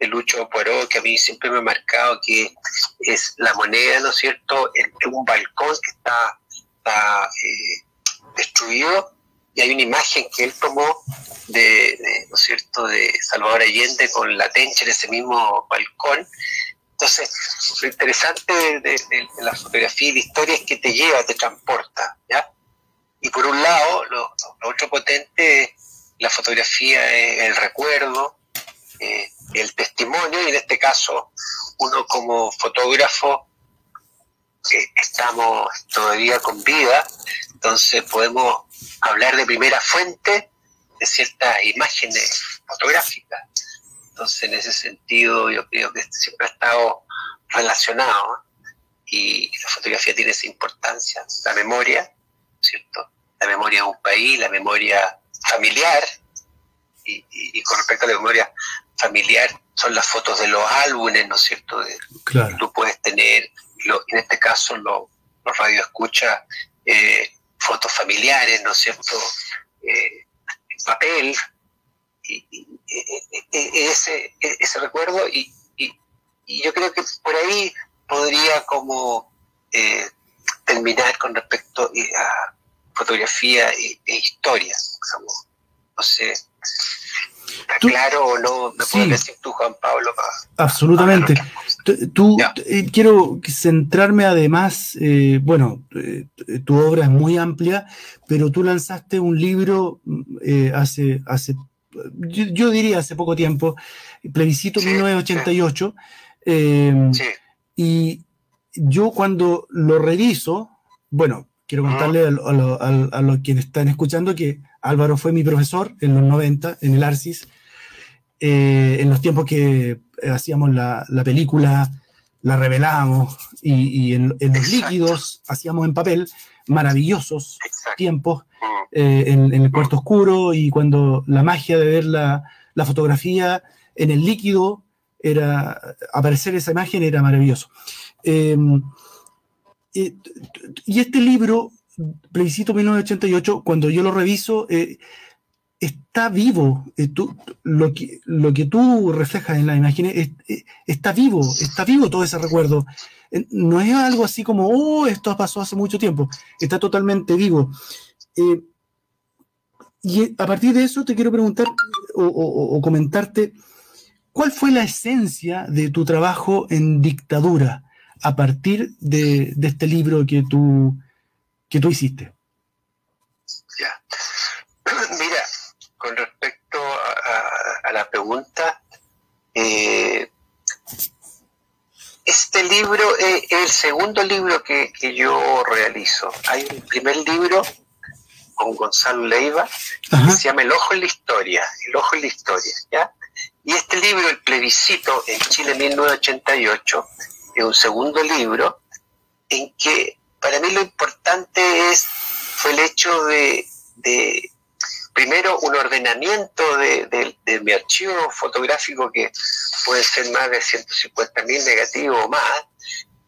Lucho Poirot que a mí siempre me ha marcado que es la moneda, ¿no es cierto?, en un balcón que está, eh, destruido y hay una imagen que él tomó de, ¿no es cierto?, de Salvador Allende con la tencha en ese mismo balcón. Entonces, lo interesante de, la fotografía y la historia es que te lleva, te transporta, ¿ya? Y por un lado, lo, lo otro potente la fotografía es el recuerdo, eh, el testimonio, y en este caso, uno como fotógrafo, estamos todavía con vida, entonces podemos hablar de primera fuente de ciertas imágenes fotográficas. Entonces, en ese sentido, yo creo que siempre ha estado relacionado y la fotografía tiene esa importancia, la memoria, ¿cierto? La memoria de un país, la memoria familiar, y, con respecto a la memoria familiar, son las fotos de los álbumes, ¿no es cierto? De, claro. Tú puedes tener, en este caso, los radioescuchas, eh, fotos familiares, ¿no es cierto? Eh, en papel, y, ese, ese recuerdo, y, yo creo que por ahí podría como eh, terminar con respecto a fotografía e, historia. no sé, claro o no? ¿Me puedes decir tú, Juan Pablo? Absolutamente. Tú, eh, quiero centrarme además, eh, bueno, eh, tu obra es muy amplia, pero tú lanzaste un libro hace, hace yo, diría hace poco tiempo, Plebiscito 1988, y yo cuando lo reviso, bueno, quiero contarle a, los quienes están escuchando que Álvaro fue mi profesor en los 90 en el Arcis, eh, en los tiempos que hacíamos la, película, la revelábamos y, en, los líquidos hacíamos en papel maravillosos tiempos eh, en, el cuarto oscuro y cuando la magia de ver la, fotografía en el líquido era aparecer esa imagen era maravilloso. Em, eh, y este libro Plebiscito 1988, cuando yo lo reviso, eh, está vivo. Eh, lo, que, tú reflejas en la imagen eh, está vivo, está vivo todo ese recuerdo. no es algo así como, oh, esto pasó hace mucho tiempo, está totalmente vivo. y a partir de eso te quiero preguntar o, comentarte, ¿cuál fue la esencia de tu trabajo en dictadura a partir de, de este libro que tú que tú hiciste. Ya. Mira, con respecto a, la pregunta, eh, este libro es el segundo libro que, yo realizo. Hay un primer libro con Gonzalo Leiva que se llama El Ojo en la Historia, El Ojo en la Historia, ¿ya? Y este libro, El Plebiscito en Chile 1988, es un segundo libro en que para mí lo importante es fue el hecho de, primero un ordenamiento de, mi archivo fotográfico que puede ser más de 150 mil negativos o más,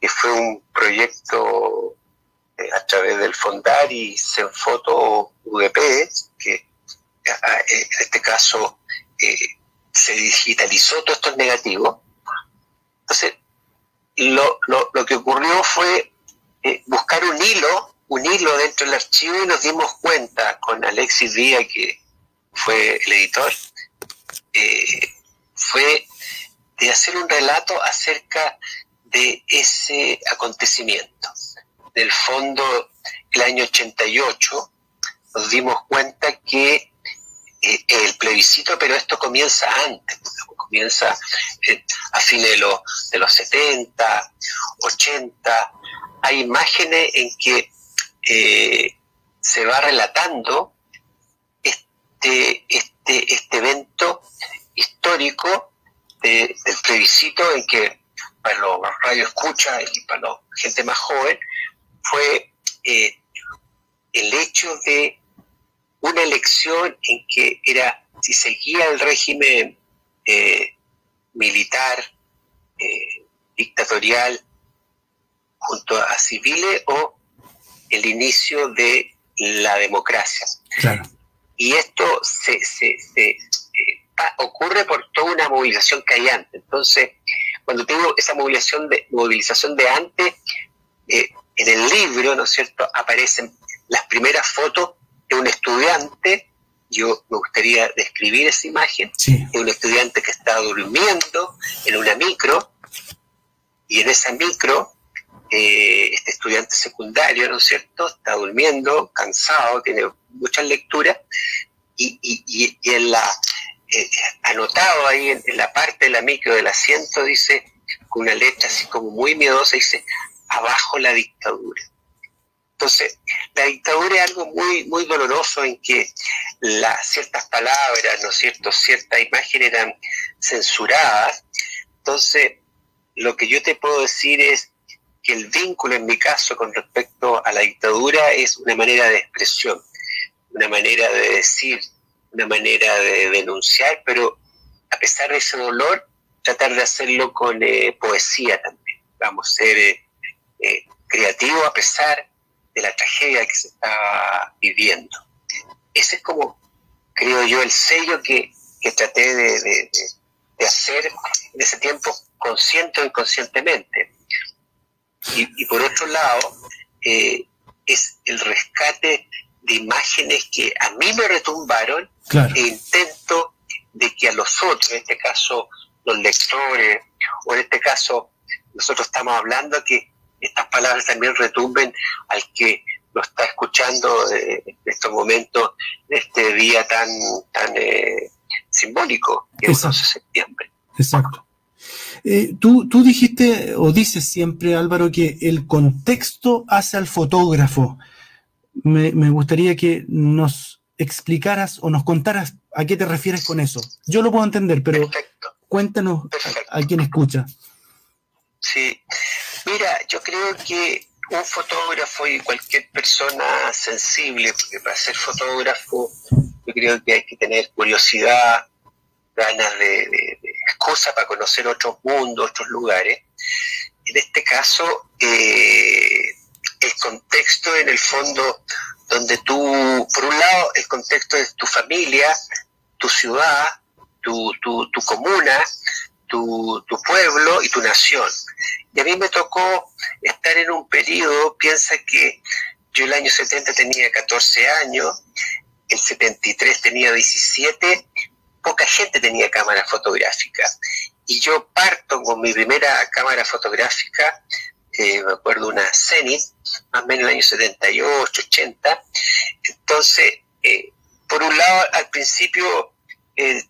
que fue un proyecto eh, a través del Fondar y Zenfoto UDP, que en este caso eh, se digitalizó todo esto negativo. Entonces, lo, lo que ocurrió fue eh, buscar un hilo, un hilo dentro del archivo y nos dimos cuenta con Alexis Díaz, que fue el editor, eh, fue de hacer un relato acerca de ese acontecimiento. Del fondo, el año 88, nos dimos cuenta que eh, el plebiscito, pero esto comienza antes, comienza a fines de los, de los 70, 80, hay imágenes en que eh, se va relatando este, este, este evento histórico del plebiscito en que para los radio escucha y para la gente más joven fue eh, el hecho de una elección en que era si seguía el régimen eh, militar, eh, dictatorial, junto a civiles o el inicio de la democracia. Y esto se, eh, ocurre por toda una movilización que hay antes. Entonces, cuando tengo esa movilización de, movilización de antes, en el libro, ¿no es cierto?, aparecen las primeras fotos de un estudiante yo me gustaría describir esa imagen de un estudiante que está durmiendo en una micro y en esa micro eh, este estudiante secundario, ¿no es cierto?, está durmiendo, cansado, tiene muchas lecturas y, y, y, en la, eh, anotado ahí en, la parte de la micro del asiento dice, con una letra así como muy miedosa, dice, abajo la dictadura. Entonces, la dictadura es algo muy, muy doloroso en que las ciertas palabras, ¿no es cierto?, ciertas imágenes eran censuradas. Entonces, lo que yo te puedo decir es que el vínculo en mi caso con respecto a la dictadura es una manera de expresión, una manera de decir, una manera de denunciar, pero a pesar de ese dolor, tratar de hacerlo con eh, poesía también. Vamos a ser eh, eh, creativos a pesar de la tragedia que se está viviendo. Ese es como, creo yo, el sello que, traté de, hacer en ese tiempo, consciente o inconscientemente. Y, por otro lado, eh, es el rescate de imágenes que a mí me retumbaron e intento de que a los otros, en este caso los lectores, o en este caso nosotros estamos hablando que estas palabras también retumben al que lo está escuchando en estos momentos, de este día tan, tan eh, simbólico, que es 11 de septiembre. Exacto. Eh, tú, tú dijiste o dices siempre, Álvaro, que el contexto hace al fotógrafo. Me, gustaría que nos explicaras o nos contaras a qué te refieres con eso. Yo lo puedo entender, pero cuéntanos a, a, quien escucha. Sí, Mira, yo creo que un fotógrafo y cualquier persona sensible, porque para ser fotógrafo yo creo que hay que tener curiosidad, ganas de, cosas para conocer otros mundos, otros lugares. En este caso, eh, el contexto en el fondo donde tú, por un lado, el contexto es tu familia, tu ciudad, tu, tu, tu comuna, tu, tu pueblo y tu nación. Y a mí me tocó estar en un periodo, piensa que yo el año 70 tenía 14 años, el 73 tenía 17, poca gente tenía cámara fotográfica. Y yo parto con mi primera cámara fotográfica, eh, me acuerdo una Zenith, más o menos en el año 78, 80. Entonces, eh, por un lado, al principio eh,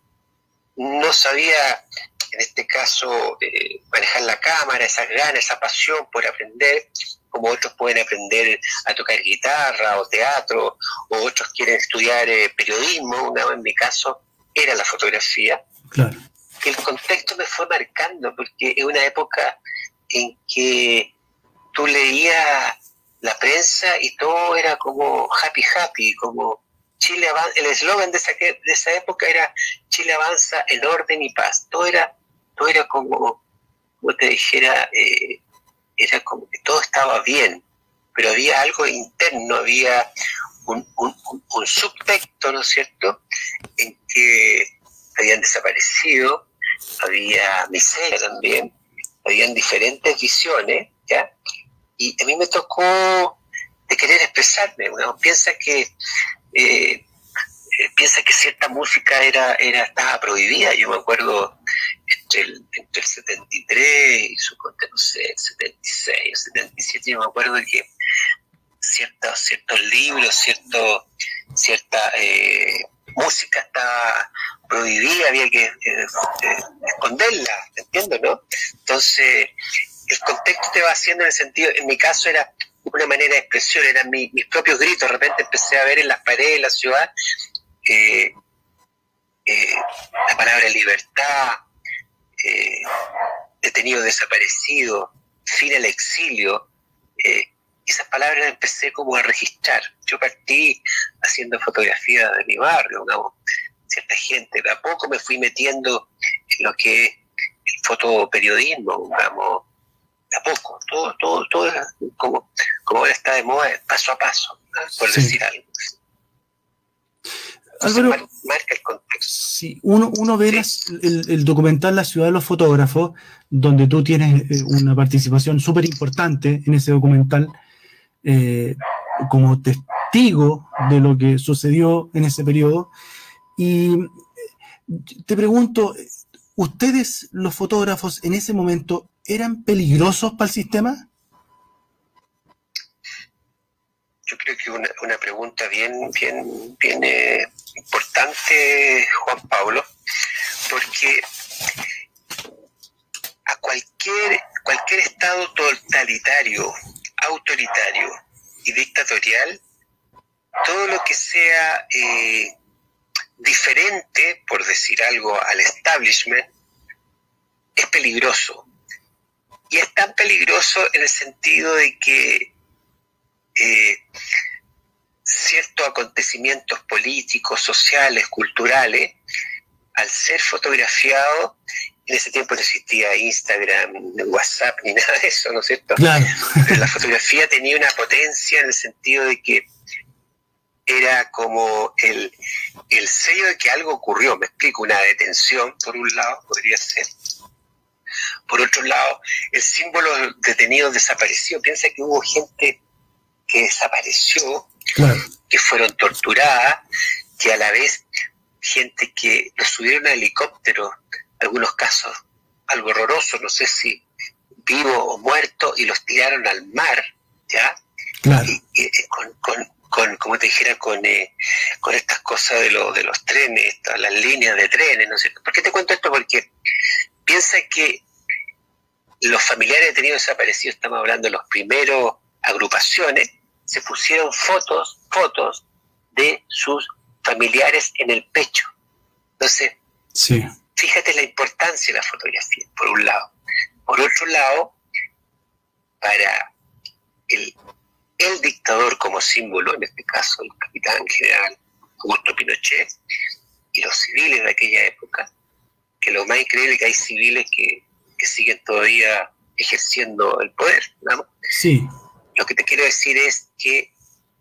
no sabía en este caso eh, manejar la cámara, esa ganas, esa pasión por aprender, como otros pueden aprender a tocar guitarra o teatro, o otros quieren estudiar eh, periodismo, una, en mi caso era la fotografía. Claro. El contexto me fue marcando, porque es una época en que tú leías la prensa y todo era como happy happy, como Chile avanza, el eslogan de esa, de esa época era Chile avanza en orden y paz, todo era era como, como te dijera, eh, era como que todo estaba bien, pero había algo interno, había un, subtexto, ¿no es cierto?, en que habían desaparecido, había miseria también, habían diferentes visiones, ¿ya? Y a mí me tocó de querer expresarme, uno piensa que eh, piensa que cierta música era, era estaba prohibida. Yo me acuerdo entre el, entre el 73 y su no sé, el 76 o 77, yo me acuerdo que ciertos, ciertos libros, cierto, cierta eh, música estaba prohibida, había que eh, esconderla, entiendo, no? Entonces, el contexto te va haciendo en el sentido, en mi caso era una manera de expresión, eran mis propios gritos, de repente empecé a ver en las paredes de la ciudad eh, la palabra libertad, eh, detenido desaparecido, fin al exilio. Eh, esas palabras empecé como a registrar. Yo partí haciendo fotografía de mi barrio, cierta gente. A poco me fui metiendo en lo que es el fotoperiodismo, digamos, de a poco. Todo, todo, todo como, como ahora está de moda, paso a paso, por decir algo. Álvaro, marca el contexto. Sí, uno, uno ve el, documental La ciudad de los fotógrafos, donde tú tienes eh, una participación súper importante en ese documental, eh, como testigo de lo que sucedió en ese periodo. Y te pregunto, ¿ustedes, los fotógrafos, en ese momento, eran peligrosos para el sistema? Yo creo que una, una pregunta bien, bien, bien eh, importante, Juan Pablo, porque a cualquier, cualquier estado totalitario, autoritario y dictatorial, todo lo que sea eh, diferente, por decir algo, al establishment, es peligroso. Y es tan peligroso en el sentido de que eh, ciertos acontecimientos políticos, sociales, culturales, al ser fotografiado, en ese tiempo no existía Instagram, WhatsApp, ni nada de eso, ¿no es cierto? la fotografía tenía una potencia en el sentido de que era como el, el sello de que algo ocurrió, me explico, una detención, por un lado, podría ser. Por otro lado, el símbolo detenido desapareció. Piensa que hubo gente que desapareció que fueron torturadas, que a la vez gente que los subieron a helicóptero, algunos casos algo horroroso, no sé si vivo o muerto, y los tiraron al mar, ¿ya? Y, eh, con, con, como te dijera, con, eh, con estas cosas de, lo, de los trenes, las líneas de trenes, no sé. ¿Por qué te cuento esto? Porque piensa que los familiares detenidos desaparecidos, estamos hablando de los primeros agrupaciones, se pusieron fotos, fotos de sus familiares en el pecho. Entonces, sí. fíjate la importancia de la fotografía, por un lado. Por otro lado, para el, el dictador como símbolo, en este caso el capitán general Augusto Pinochet, y los civiles de aquella época, que lo más increíble es que hay civiles que, que siguen todavía ejerciendo el poder, ¿no? Sí. Lo que te quiero decir es que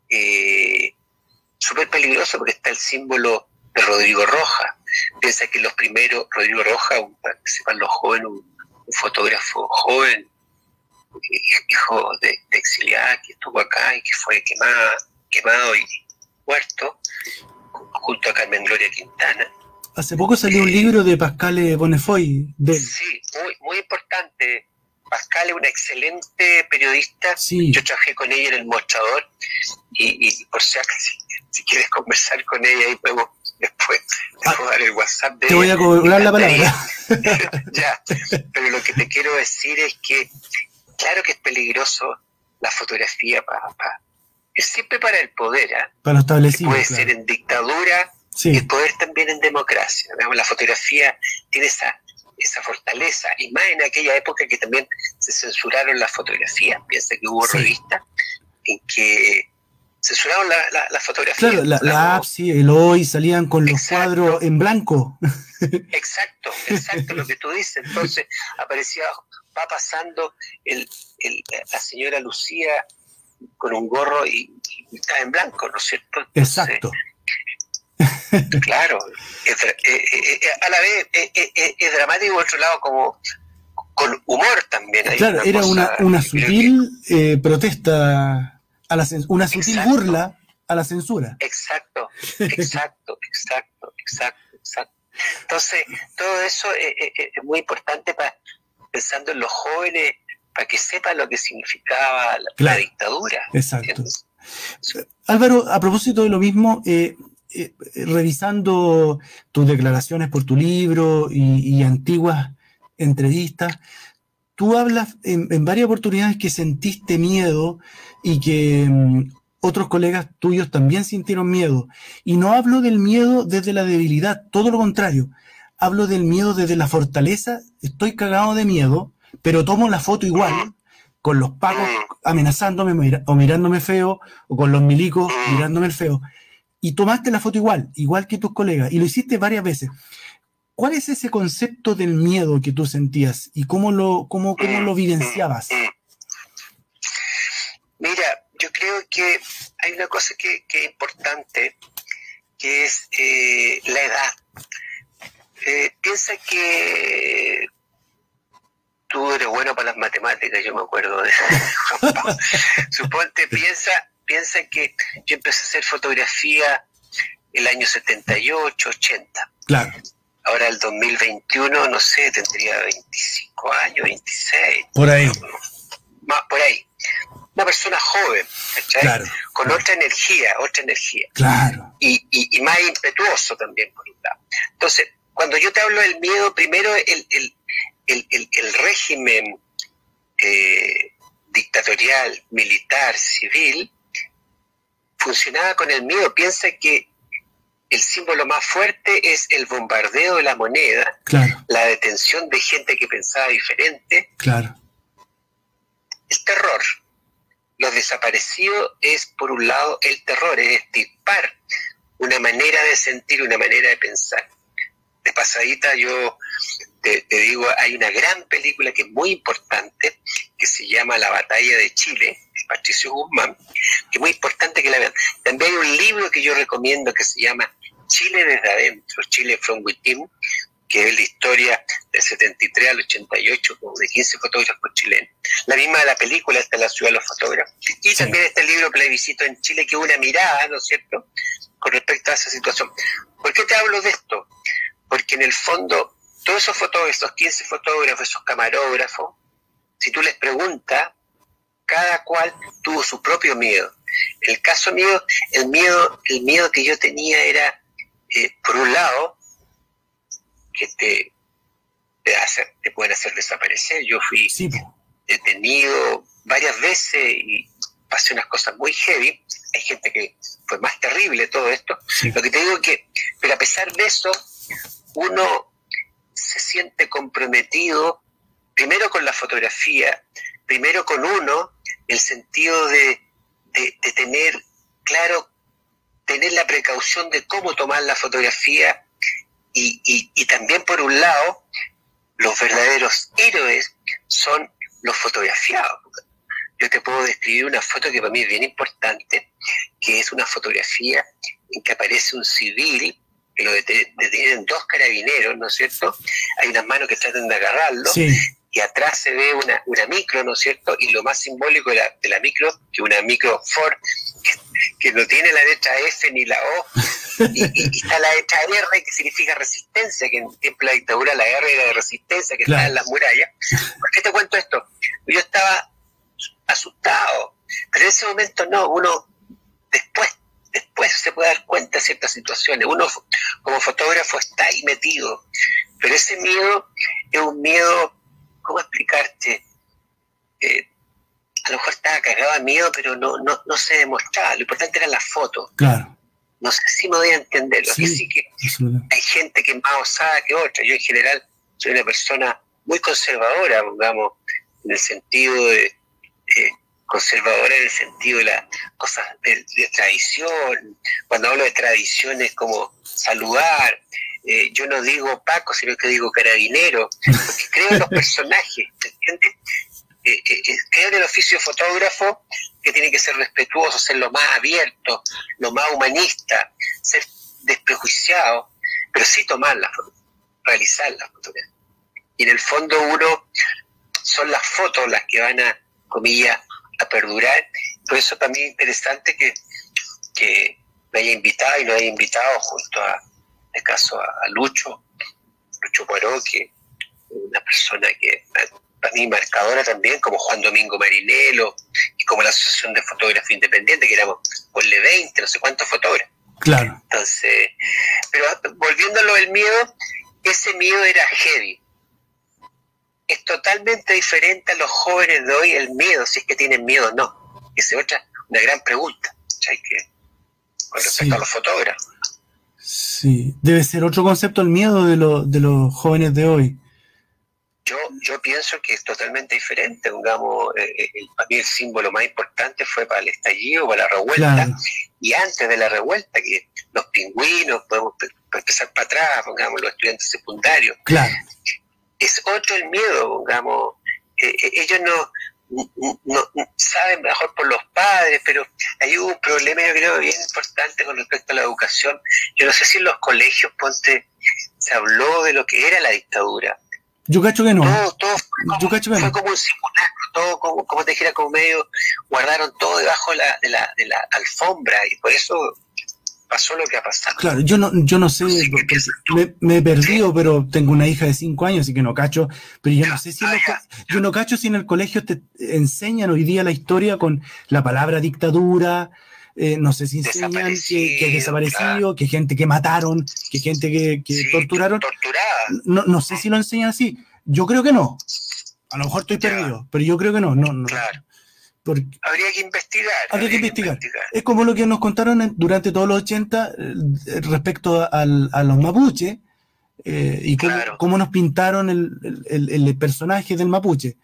eh, súper peligroso porque está el símbolo de Rodrigo Roja. Piensa que los primeros, Rodrigo Roja, para que sepan los jóvenes, un, fotógrafo joven, hijo de, exiliada que estuvo acá y que fue quemada, quemado y muerto, junto a Carmen Gloria Quintana. Hace poco salió un libro de Pascal Bonefoy. De... Sí, muy, muy importante. Pascal es una excelente periodista. Yo trabajé con ella en el mostrador y, por si acaso, si, quieres conversar con ella, ahí podemos después ah, dar el WhatsApp de Te voy a cobrar la palabra. ya, pero lo que te quiero decir es que, claro que es peligroso la fotografía para. es siempre para el poder. ¿ah? Para lo establecido. Puede ser en dictadura y el poder también en democracia. La fotografía tiene esa esa fortaleza, y más en aquella época que también se censuraron las fotografías. Piensa que hubo revistas en que censuraron la, la, fotografía. Claro, la, la el hoy salían con los cuadros en blanco. Exacto, exacto, lo que tú dices. Entonces aparecía, va pasando el, la señora Lucía con un gorro y, está en blanco, ¿no es cierto? exacto. Claro, eh, eh, eh, a la vez es dramático, por otro lado, como con humor también. claro, era una, una sutil protesta, a la una sutil burla a la censura. Exacto, exacto, exacto, exacto, exacto. Entonces, todo eso es, muy importante para pensando en los jóvenes, para que sepan lo que significaba la, dictadura. Exacto. Álvaro, a propósito de lo mismo, eh, eh, revisando tus declaraciones por tu libro y, antiguas entrevistas, tú hablas en, varias oportunidades que sentiste miedo y que mm, otros colegas tuyos también sintieron miedo. Y no hablo del miedo desde la debilidad, todo lo contrario. hablo del miedo desde la fortaleza, estoy cagado de miedo, pero tomo la foto igual, con los pagos amenazándome o mirándome feo, o con los milicos mirándome el feo. Y tomaste la foto igual, igual que tus colegas, y lo hiciste varias veces. ¿Cuál es ese concepto del miedo que tú sentías y cómo lo, cómo, lo vivenciabas? Mira, yo creo que hay una cosa que, es importante, que es eh, la edad. Eh, piensa que tú eres bueno para las matemáticas, yo me acuerdo de. Suponte, piensa, piensa que yo empecé a hacer fotografía el año 78, 80. Claro. Ahora el 2021, no sé, tendría 25 años, 26. Por ahí. Más por ahí. Una persona joven, Claro. Con otra energía, otra energía. Claro. Y, y, más impetuoso también, por un lado. Entonces, cuando yo te hablo del miedo, primero el, el, el, régimen eh, dictatorial, militar, civil, funcionaba con el miedo. Piensa que el símbolo más fuerte es el bombardeo de la moneda, la detención de gente que pensaba diferente, claro. el terror. Los desaparecidos es, por un lado, el terror, es estipar una manera de sentir, una manera de pensar. De pasadita yo te, digo, hay una gran película que es muy importante, que se llama La batalla de Chile, Patricio Guzmán, que es muy importante que la vean. También hay un libro que yo recomiendo que se llama Chile desde adentro, Chile from within, que es la historia del 73 al 88, como de 15 fotógrafos chilenos. La misma de la película está en la ciudad de los fotógrafos. Y también este libro Plebiscito en Chile, que es una mirada, ¿no es cierto?, con respecto a esa situación. ¿Por qué te hablo de esto? Porque en el fondo todos esos fotógrafos, esos 15 fotógrafos, esos camarógrafos, si tú les preguntas, cada cual tuvo su propio miedo. En el caso mío, el miedo, el miedo que yo tenía era, eh, por un lado, que te, te, te pueden hacer desaparecer. Yo fui detenido varias veces y pasé unas cosas muy heavy. Hay gente que fue más terrible todo esto. Lo que te digo es que, pero a pesar de eso, uno se siente comprometido primero con la fotografía, primero con uno, el sentido de, tener claro, tener la precaución de cómo tomar la fotografía y, también por un lado, los verdaderos héroes son los fotografiados. Yo te puedo describir una foto que para mí es bien importante, que es una fotografía en que aparece un civil que lo detienen dos carabineros, ¿no es cierto? Hay unas manos que tratan de agarrarlo. Y atrás se ve una, una micro, ¿no es cierto? Y lo más simbólico de la, de la micro, que una micro Ford, que, no tiene la letra F ni la O, y, está la letra R, que significa resistencia, que en tiempo de la dictadura la R era de resistencia, que está en las murallas. ¿Por qué te cuento esto? Yo estaba asustado, pero en ese momento no, uno después después se puede dar cuenta de ciertas situaciones. Uno como fotógrafo está ahí metido, pero ese miedo es un miedo, ¿cómo explicarte? Eh, a lo mejor estaba cargado de miedo, pero no, no, no se demostraba. Lo importante era la foto. Claro. No sé si me voy a entender. Lo que sí que hay gente que es más osada que otra. Yo en general soy una persona muy conservadora, digamos, en el sentido de, conservadora en el sentido de las cosas de, tradición. Cuando hablo de tradiciones como saludar, eh, yo no digo Paco, sino que digo carabinero, porque creo en los personajes, ¿entiendes? Eh, eh, creo en el oficio fotógrafo que tiene que ser respetuoso, ser lo más abierto, lo más humanista, ser desprejuiciado, pero sí tomar la foto, realizar la fotografía. Y en el fondo uno son las fotos las que van a, comillas, a perdurar. Por eso también es interesante que, que me haya invitado y lo haya invitado junto a, este caso, a, Lucho, Lucho Poirot, que una persona que para mí marcadora también, como Juan Domingo Marinelo y como la Asociación de Fotografía Independiente, que éramos, ponle 20, no sé cuántos fotógrafos. Claro. Entonces, pero volviéndolo del miedo, ese miedo era heavy es totalmente diferente a los jóvenes de hoy el miedo, si es que tienen miedo o no. Esa es otra, una gran pregunta, que, con respecto a los fotógrafos. Sí, debe ser otro concepto el miedo de, de los jóvenes de hoy. Yo, yo pienso que es totalmente diferente. Digamos, eh, eh, el, para mí el símbolo más importante fue para el estallido, para la revuelta. Y antes de la revuelta, que los pingüinos, podemos empezar para atrás, pongamos los estudiantes secundarios. Claro. Es otro el miedo, pongamos. Eh, ellos no, no, saben mejor por los padres, pero hay un problema, yo creo, bien importante con respecto a la educación. Yo no sé si en los colegios, ponte, se habló de lo que era la dictadura yo cacho que no. Todo, todo fue, como, fue como un simulacro, todo como, como te dijera, como medio, guardaron todo debajo de la, de la, de la alfombra y por eso pasó lo que ha pasado. Claro, yo no, yo no sé, me, he perdido, pero tengo una hija de cinco años, así que no cacho, pero yo no sé si yo no cacho si en el colegio te enseñan hoy día la historia con la palabra dictadura, eh, no sé si enseñan que, que desaparecido, que gente que mataron, que gente que, torturaron. No, no sé si lo enseñan así. Yo creo que no. A lo mejor estoy perdido, pero yo creo que no. no, no. Claro. Habría que investigar. Habría, que, investigar. Es como lo que nos contaron durante todos los 80 eh, respecto a los mapuches eh, y cómo, nos pintaron el, el, personaje del mapuche.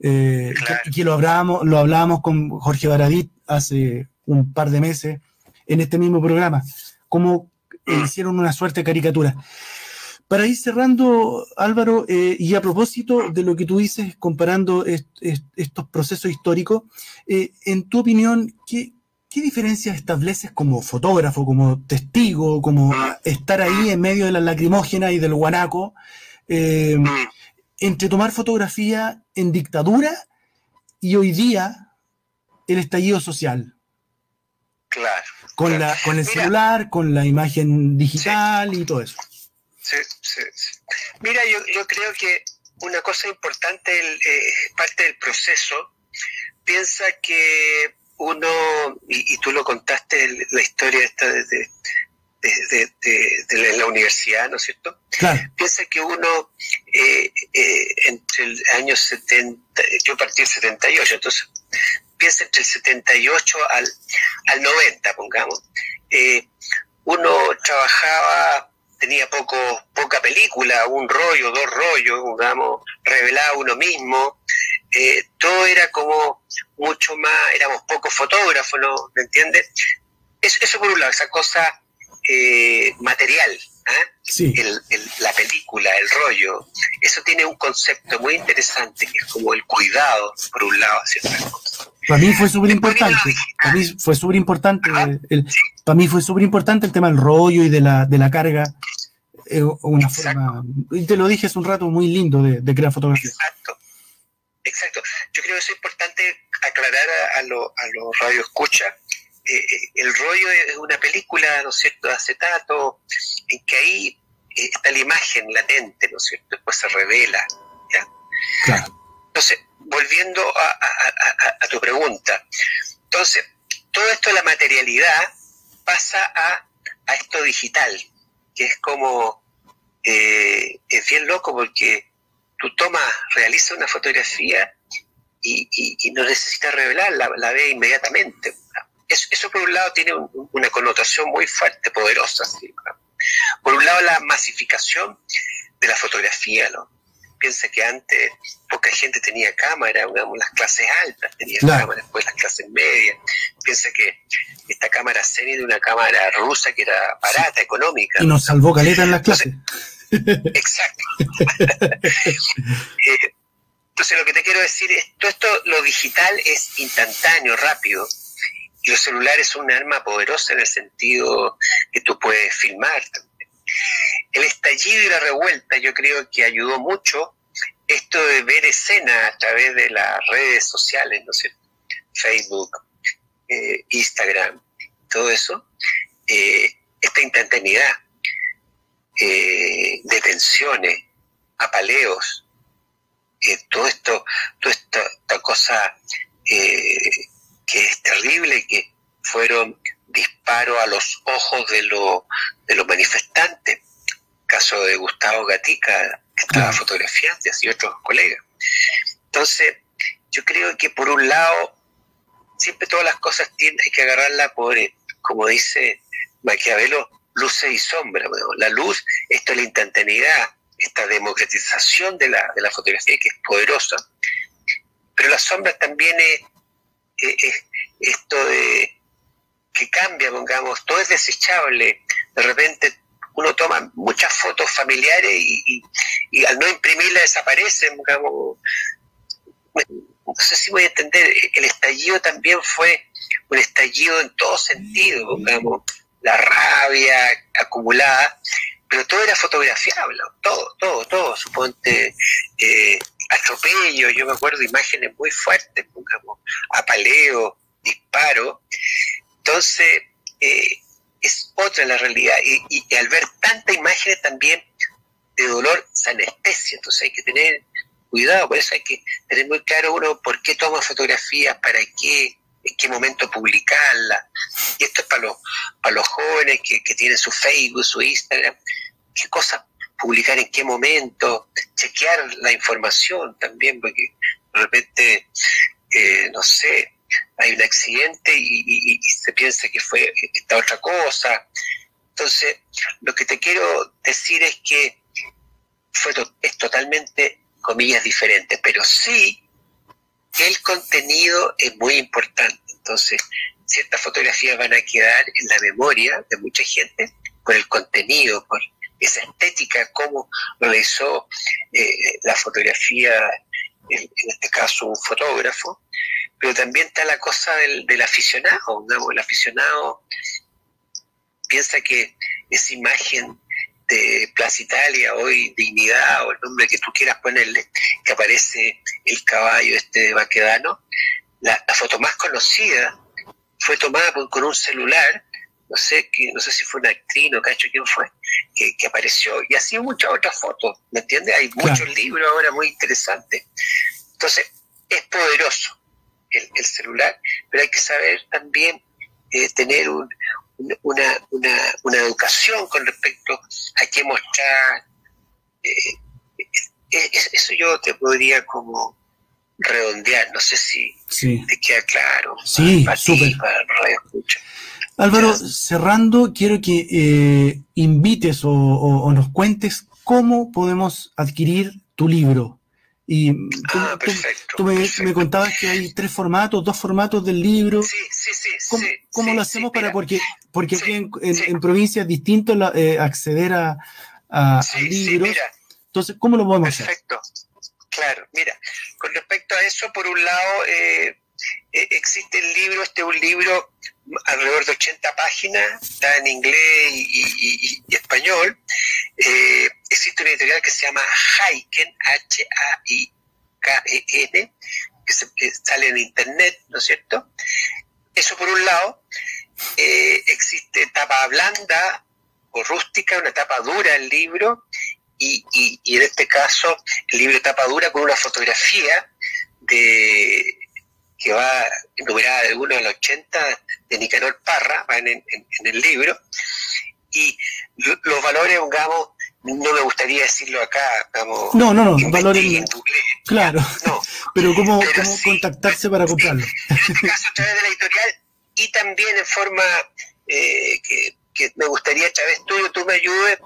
Eh, que, lo hablábamos, lo hablábamos con Jorge Baradit hace un par de meses en este mismo programa, como mm. hicieron una suerte de caricatura. Para ir cerrando, Álvaro, eh, y a propósito de lo que tú dices, comparando estos procesos históricos, eh, en tu opinión, ¿qué, ¿qué diferencia estableces como fotógrafo, como testigo, como estar ahí en medio de la lacrimógena y del guanaco, eh, entre tomar fotografía en dictadura y hoy día el estallido social? Claro. Con, La, con el celular, con la imagen digital y todo eso. Sí, sí, Mira, yo, yo creo que una cosa importante, eh, parte del proceso, piensa que uno, y, tú lo contaste, la historia esta de, de, la universidad, ¿no es cierto? Claro. Piensa que uno, eh, eh, entre el año 70, yo partí en 78, entonces piensa entre el 78 al, al 90, pongamos, eh, uno trabajaba, tenía poco, poca película, un rollo, dos rollos, digamos, revelaba uno mismo, eh, todo era como mucho más, éramos pocos fotógrafos, ¿no? ¿Me entiendes? Eso, eso por un lado, esa cosa eh, material, Sí. la película, el rollo, eso tiene un concepto muy interesante que es como el cuidado, por un lado, ciertas cosas. Para mí fue súper importante. Para mí fue súper importante. El, para mí fue súper importante el tema del rollo y de la, de la carga. Eh, una forma, y te lo dije hace un rato, muy lindo de, crear fotografía. Exacto. Exacto. Yo creo que es importante aclarar a, a los radioescuchas eh, eh, el rollo es una película, ¿no es cierto?, de acetato, en que ahí está la imagen latente, ¿no es cierto?, después se revela, ¿ya? Entonces, volviendo a, tu pregunta, entonces, todo esto de la materialidad pasa a, esto digital, que es como, es bien loco porque tú tomas, realizas una fotografía y, no necesitas revelarla, la, la ves inmediatamente eso, por un lado tiene una connotación muy fuerte, poderosa. Por un lado la masificación de la fotografía, ¿no? Piensa que antes poca gente tenía cámara, digamos, las clases altas tenían cámara, después las clases medias. Piensa que esta cámara serie de una cámara rusa que era barata, económica. Y nos salvó caleta en las clases. Exacto. Eh, entonces lo que te quiero decir es, todo esto, lo digital es instantáneo, rápido, y los celulares son un arma poderosa en el sentido que tú puedes filmar también. El estallido y la revuelta yo creo que ayudó mucho esto de ver escena a través de las redes sociales, no sé, Facebook, eh, Instagram, todo eso, eh, esta instantaneidad, eh, detenciones, apaleos, todo esto, toda esta, cosa que es terrible, que fueron disparos a los ojos de, de los manifestantes. Caso de Gustavo Gatica, que estaba fotografiando, y otros colegas. Entonces, yo creo que por un lado, siempre todas las cosas tienen, hay que agarrarla por, como dice Maquiavelo, luces y sombras. la luz, esto es la instantaneidad, esta democratización de la, de la fotografía que es poderosa, pero las sombras también es, esto de que cambia, pongamos, todo es desechable, de repente uno toma muchas fotos familiares y, al no imprimirlas desaparecen, digamos, no sé si voy a entender, el estallido también fue un estallido en todo sentido, digamos, la rabia acumulada, pero todo era fotografiable, todo, todo, todo, suponte eh, atropello, yo me acuerdo imágenes muy fuertes, digamos, apaleo, disparo, entonces eh, es otra la realidad, y, y al ver tantas imágenes también de dolor se anestesia, entonces hay que tener cuidado, por eso hay que tener muy claro uno por qué toma fotografías, para qué, en qué momento publicarla. Y esto es para los, para los jóvenes que, tienen su Facebook, su Instagram, qué cosas publicar en qué momento, chequear la información también, porque de repente, eh, no sé, hay un accidente y, se piensa que fue esta otra cosa. Entonces, lo que te quiero decir es que fue es totalmente, comillas, diferente, pero sí el contenido es muy importante. Entonces, ciertas fotografías van a quedar en la memoria de mucha gente por el contenido, por esa estética, cómo hizo eh, la fotografía, en, este caso un fotógrafo, pero también está la cosa del, del aficionado, el aficionado piensa que esa imagen de Plaza Italia, hoy Dignidad o el nombre que tú quieras ponerle, que aparece el caballo este de Baquedano, la, foto más conocida fue tomada con, un celular, no sé, que, no sé si fue una actriz, no cacho quién fue, que, apareció, y así muchas otras fotos, ¿me entiendes? Hay muchos libros ahora muy interesantes. Entonces, es poderoso el, celular, pero hay que saber también eh, tener un, una, una, una, educación con respecto a qué mostrar. Eh, eso yo te podría como redondear, no sé si te queda claro. Sí, súper. Álvaro, cerrando, quiero que eh, invites o, nos cuentes cómo podemos adquirir tu libro. Y tú, ah, me, contabas que hay tres formatos, dos formatos del libro. Sí, sí, sí. ¿Cómo, lo hacemos para, porque, porque aquí en, provincias distintas eh, acceder a, a, libros? Entonces, ¿cómo lo podemos hacer? Perfecto. Claro, mira, con respecto a eso, por un lado, eh, eh, existe el libro, este es un libro alrededor de 80 páginas, está en inglés y, español. Eh, existe una editorial que se llama Haiken, H-A-I-K-E-N, que, sale en internet, ¿no es cierto? Eso por un lado. existe tapa blanda o rústica, una tapa dura el libro, y, en este caso el libro tapa dura con una fotografía de que va enumerada de uno al 80 de Nicanor Parra, va en, el libro, y los valores, digamos, no me gustaría decirlo acá, digamos, no, no, no, valores, claro, pero cómo, contactarse para comprarlo. En este caso a través de la editorial y también en forma eh, que, que, me gustaría, Chávez, tú, tú me ayudes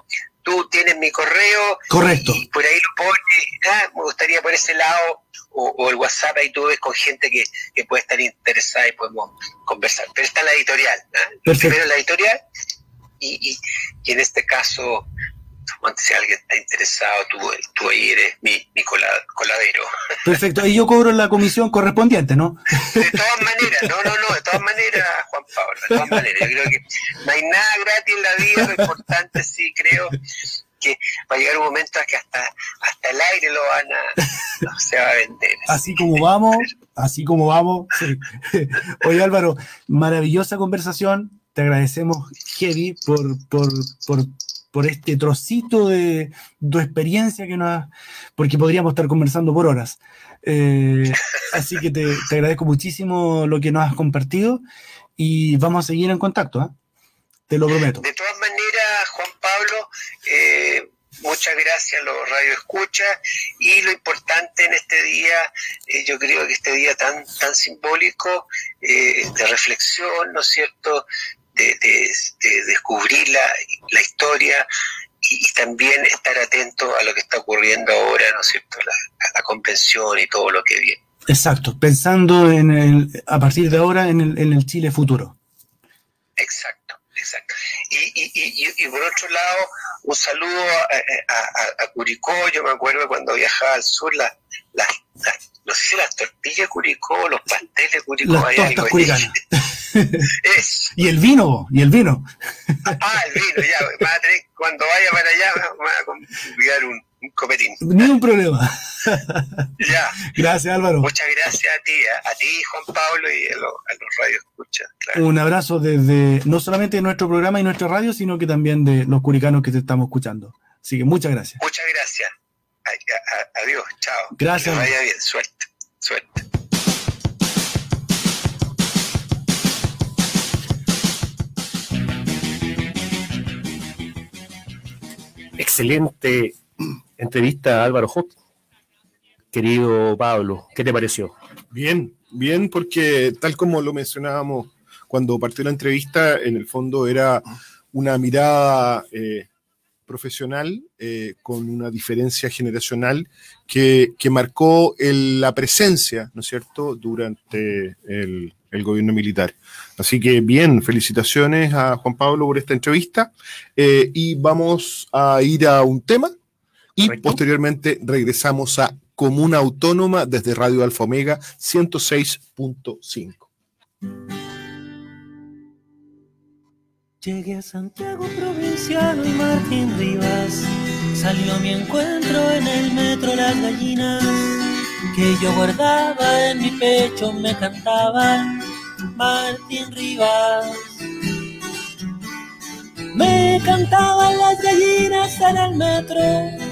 tú tienes mi correo. Correcto. Y por ahí lo pones. Ah, me gustaría por ese lado, o, el WhatsApp, ahí tú ves con gente que, puede estar interesada y podemos conversar. Pero está la editorial. ¿ah? Primero la editorial, y, y, en este caso, si alguien está interesado, tú, tú ahí eres mi, mi coladero. Perfecto, y yo cobro la comisión correspondiente, ¿no? De todas maneras, no, no, no, de todas maneras, Juan Pablo, de todas maneras. Yo creo que no hay nada gratis en la vida, lo importante sí creo que va a llegar un momento que hasta, hasta el aire lo van a, se va a vender. Así como vamos, así como vamos. Oye Álvaro, maravillosa conversación, te agradecemos, Heavy, por, por, por por este trocito de tu experiencia que nos porque podríamos estar conversando por horas. Eh, así que te, agradezco muchísimo lo que nos has compartido y vamos a seguir en contacto, ¿eh? te lo prometo. De todas maneras, muchas gracias a los Radio Escucha y lo importante en este día, yo creo que este día tan, tan simbólico de reflexión, ¿no es cierto?, descubrir la, historia y, también estar atento a lo que está ocurriendo ahora, ¿no es cierto?, la, la convención y todo lo que viene. Exacto, pensando en el, a partir de ahora en el, en el Chile futuro. Exacto, exacto. Y, y, y, por otro lado, un saludo a, a, Curicó, yo me acuerdo cuando viajaba al sur, las, las, no sé si las tortillas Curicó, los pasteles Curicó, las tortas curicanas. y el vino, y el vino. ah, el vino, ya, cuando vaya para allá, me va a convidar un, un copetín. Ni un problema. ya. Gracias, Álvaro. Muchas gracias a ti, a, ti, Juan Pablo, y a, los, a los radios escuchas. Un abrazo desde, no solamente de nuestro programa y nuestra radio, sino que también de los curicanos que te estamos escuchando. Así que muchas gracias. Muchas gracias. adiós, chao. Gracias. Que vaya bien, suerte, suerte. Excelente entrevista a Álvaro Hot. Querido Pablo, ¿qué te pareció? Bien, bien, porque tal como lo mencionábamos cuando partió la entrevista, en el fondo era una mirada eh, profesional eh, con una diferencia generacional que, marcó la presencia, ¿no es cierto?, durante el, gobierno militar. Así que bien, felicitaciones a Juan Pablo por esta entrevista eh, y vamos a ir a un tema y posteriormente regresamos a Comuna Autónoma desde Radio Alfa Omega 106.5. Llegué a Santiago Provinciano y Martín Rivas salió a mi encuentro en el metro Las Gallinas que yo guardaba en mi pecho me cantaban Martín Rivas. Me cantaban las gallinas en el metro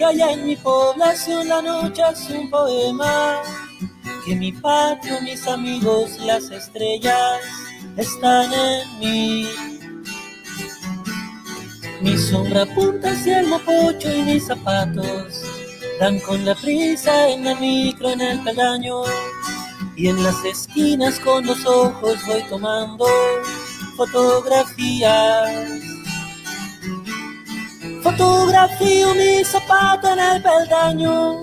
que allá en mi población la noche es un poema, que mi patio, mis amigos, las estrellas están en mí. Mi sombra apunta hacia el mapocho y mis zapatos dan con la prisa en la micro, en el peldaño y en las esquinas con los ojos voy tomando fotografías Fotografío mi zapato en el peldaño,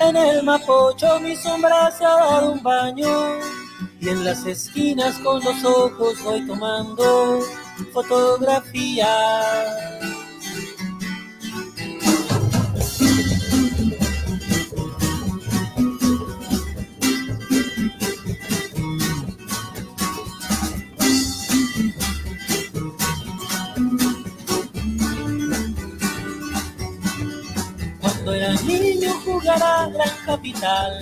en el mapocho mi sombra se ha dado un baño y en las esquinas con los ojos voy tomando fotografías. Jugará gran capital.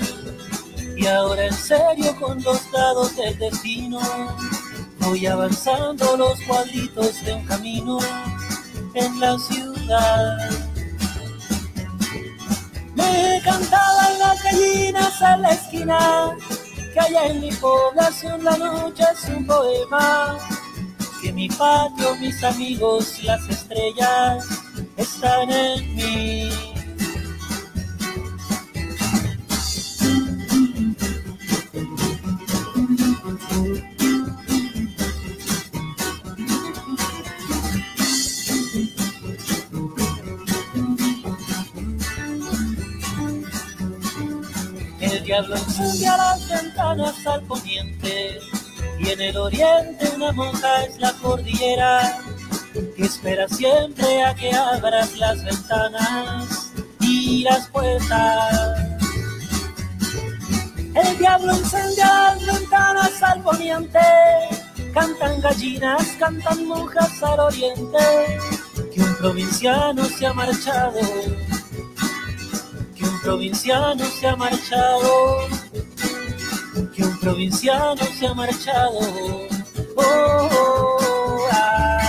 Y ahora en serio con los dados del destino, voy avanzando los cuadritos de un camino en la ciudad. Me cantaban las gallinas a la esquina, que allá en mi población la noche es un poema, que mi patio, mis amigos, las estrellas están en mí. Diablo a las ventanas al poniente y en el oriente una monja es la cordillera que espera siempre a que abras las ventanas y las puertas. El diablo incendia las ventanas al poniente, cantan gallinas, cantan monjas al oriente, que un provinciano se ha marchado provinciano se ha marchado, que un provinciano se ha marchado. Oh, oh, ah.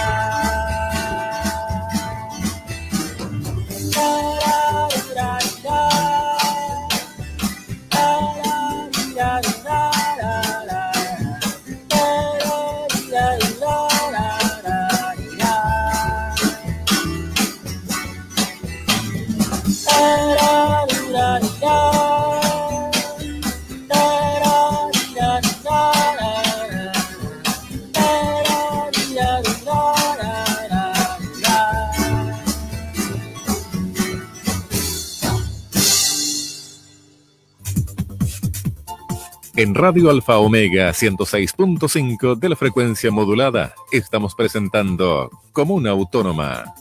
En Radio Alfa Omega 106.5 de la frecuencia modulada estamos presentando Comuna Autónoma.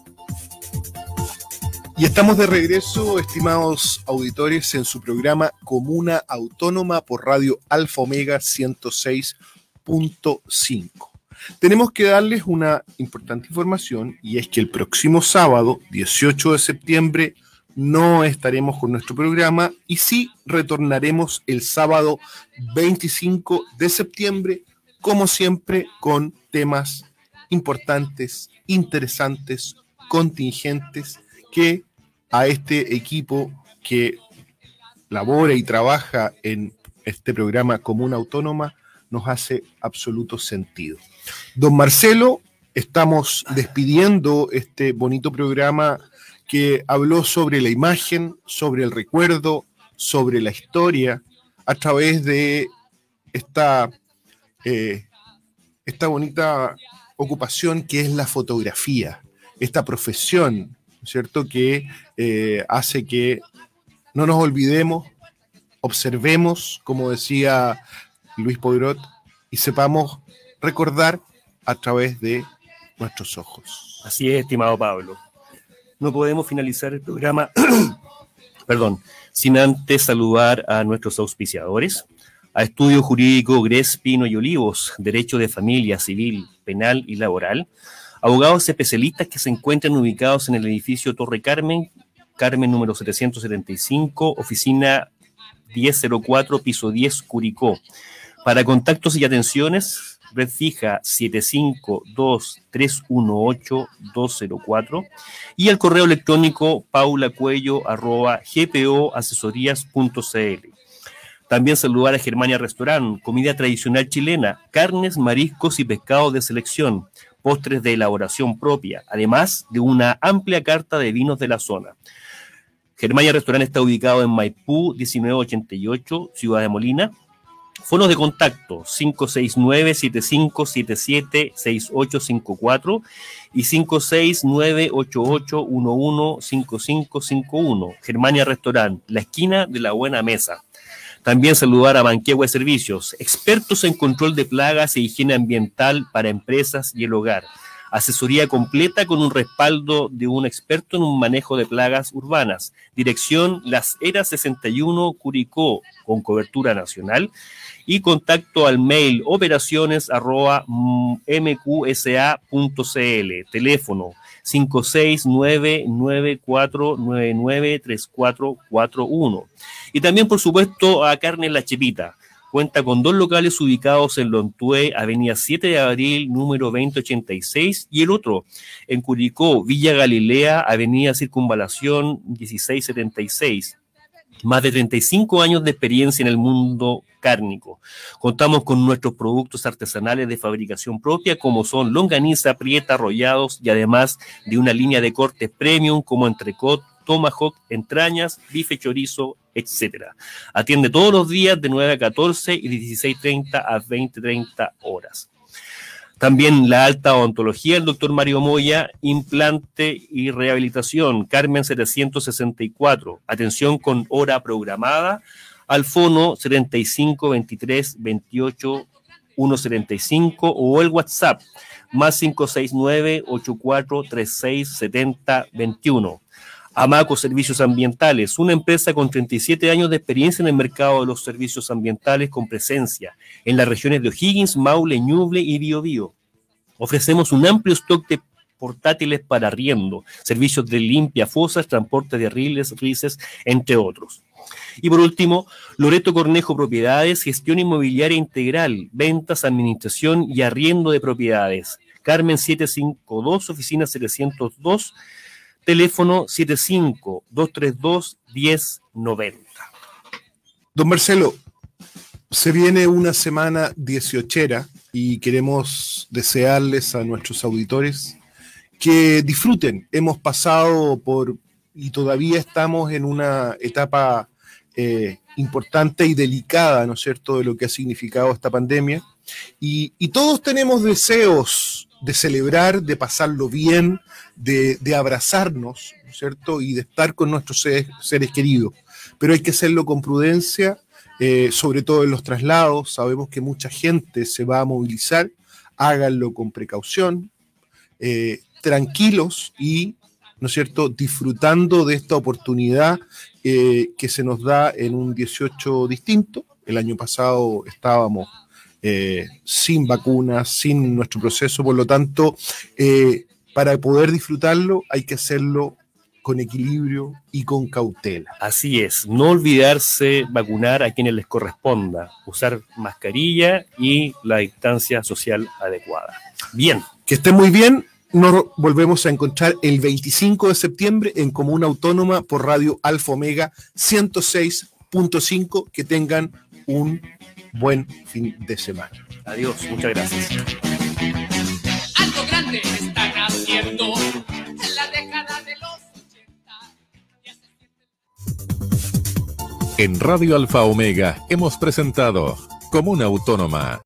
Y estamos de regreso, estimados auditores, en su programa Comuna Autónoma por Radio Alfa Omega 106.5. Tenemos que darles una importante información y es que el próximo sábado, 18 de septiembre, no estaremos con nuestro programa y sí retornaremos el sábado 25 de septiembre, como siempre, con temas importantes, interesantes, contingentes, que a este equipo que labora y trabaja en este programa Común Autónoma nos hace absoluto sentido. Don Marcelo, estamos despidiendo este bonito programa que habló sobre la imagen, sobre el recuerdo, sobre la historia, a través de esta, eh, esta bonita ocupación que es la fotografía, esta profesión, ¿cierto? Que eh, hace que no nos olvidemos, observemos, como decía Luis Poirot, y sepamos recordar a través de nuestros ojos. Así es, estimado Pablo no podemos finalizar el programa, perdón, sin antes saludar a nuestros auspiciadores, a Estudio Jurídico Gres, Pino y Olivos, Derecho de Familia, Civil, Penal y Laboral, abogados especialistas que se encuentran ubicados en el edificio Torre Carmen, Carmen número 775, oficina 1004, piso 10, Curicó. Para contactos y atenciones, red fija 752-318-204 y el correo electrónico paulacuello arroba gpoasesorías.cl. También saludar a Germania Restaurant, comida tradicional chilena, carnes, mariscos y pescados de selección, postres de elaboración propia, además de una amplia carta de vinos de la zona. Germania Restaurant está ubicado en Maipú 1988, Ciudad de Molina, Fonos de contacto 569-7577-6854 y 569-8811-5551. Germania Restaurant, la esquina de la buena mesa. También saludar a Banquegua Servicios, expertos en control de plagas e higiene ambiental para empresas y el hogar. Asesoría completa con un respaldo de un experto en un manejo de plagas urbanas. Dirección Las Eras 61 Curicó, con cobertura nacional y contacto al mail operaciones arroba mqsa.cl, teléfono 56994993441. Y también, por supuesto, a Carne La Chepita. Cuenta con dos locales ubicados en Lontué, Avenida 7 de Abril, número 2086, y el otro en Curicó, Villa Galilea, Avenida Circunvalación 1676 más de 35 años de experiencia en el mundo cárnico. Contamos con nuestros productos artesanales de fabricación propia, como son longaniza, prieta, arrollados y además de una línea de cortes premium como entrecot, tomahawk, entrañas, bife chorizo, etc. Atiende todos los días de 9 a 14 y de 16.30 a 20.30 horas. También la alta odontología, el doctor Mario Moya, implante y rehabilitación, Carmen 764, atención con hora programada, al fono 75 23 28 175 o el WhatsApp más 569 84 36 70 21. Amaco Servicios Ambientales, una empresa con 37 años de experiencia en el mercado de los servicios ambientales con presencia en las regiones de O'Higgins, Maule, Ñuble y Biobío. Ofrecemos un amplio stock de portátiles para riendo, servicios de limpia fosas, transporte de riles, rices, entre otros. Y por último, Loreto Cornejo Propiedades, gestión inmobiliaria integral, ventas, administración y arriendo de propiedades. Carmen 752, oficina 702 teléfono 75-232-1090. Don Marcelo, se viene una semana dieciochera y queremos desearles a nuestros auditores que disfruten. Hemos pasado por y todavía estamos en una etapa eh, importante y delicada, ¿no es cierto?, de lo que ha significado esta pandemia. Y, y todos tenemos deseos de celebrar, de pasarlo bien, de, abrazarnos, ¿cierto? Y de estar con nuestros seres, queridos. Pero hay que hacerlo con prudencia eh, sobre todo en los traslados. Sabemos que mucha gente se va a movilizar, háganlo con precaución, eh, tranquilos y, ¿no es cierto?, disfrutando de esta oportunidad eh, que se nos da en un 18 distinto. El año pasado estábamos sin vacunas, sin nuestro proceso, por lo tanto, para poder disfrutarlo hay que hacerlo con equilibrio y con cautela. Así es, no olvidarse vacunar a quienes les corresponda, usar mascarilla y la distancia social adecuada. Bien. Que estén muy bien. Nos volvemos a encontrar el 25 de septiembre en Comuna Autónoma por Radio Alfa Omega 106.5. Que tengan un buen fin de semana. Adiós, muchas gracias. En Radio Alfa Omega hemos presentado Comuna Autónoma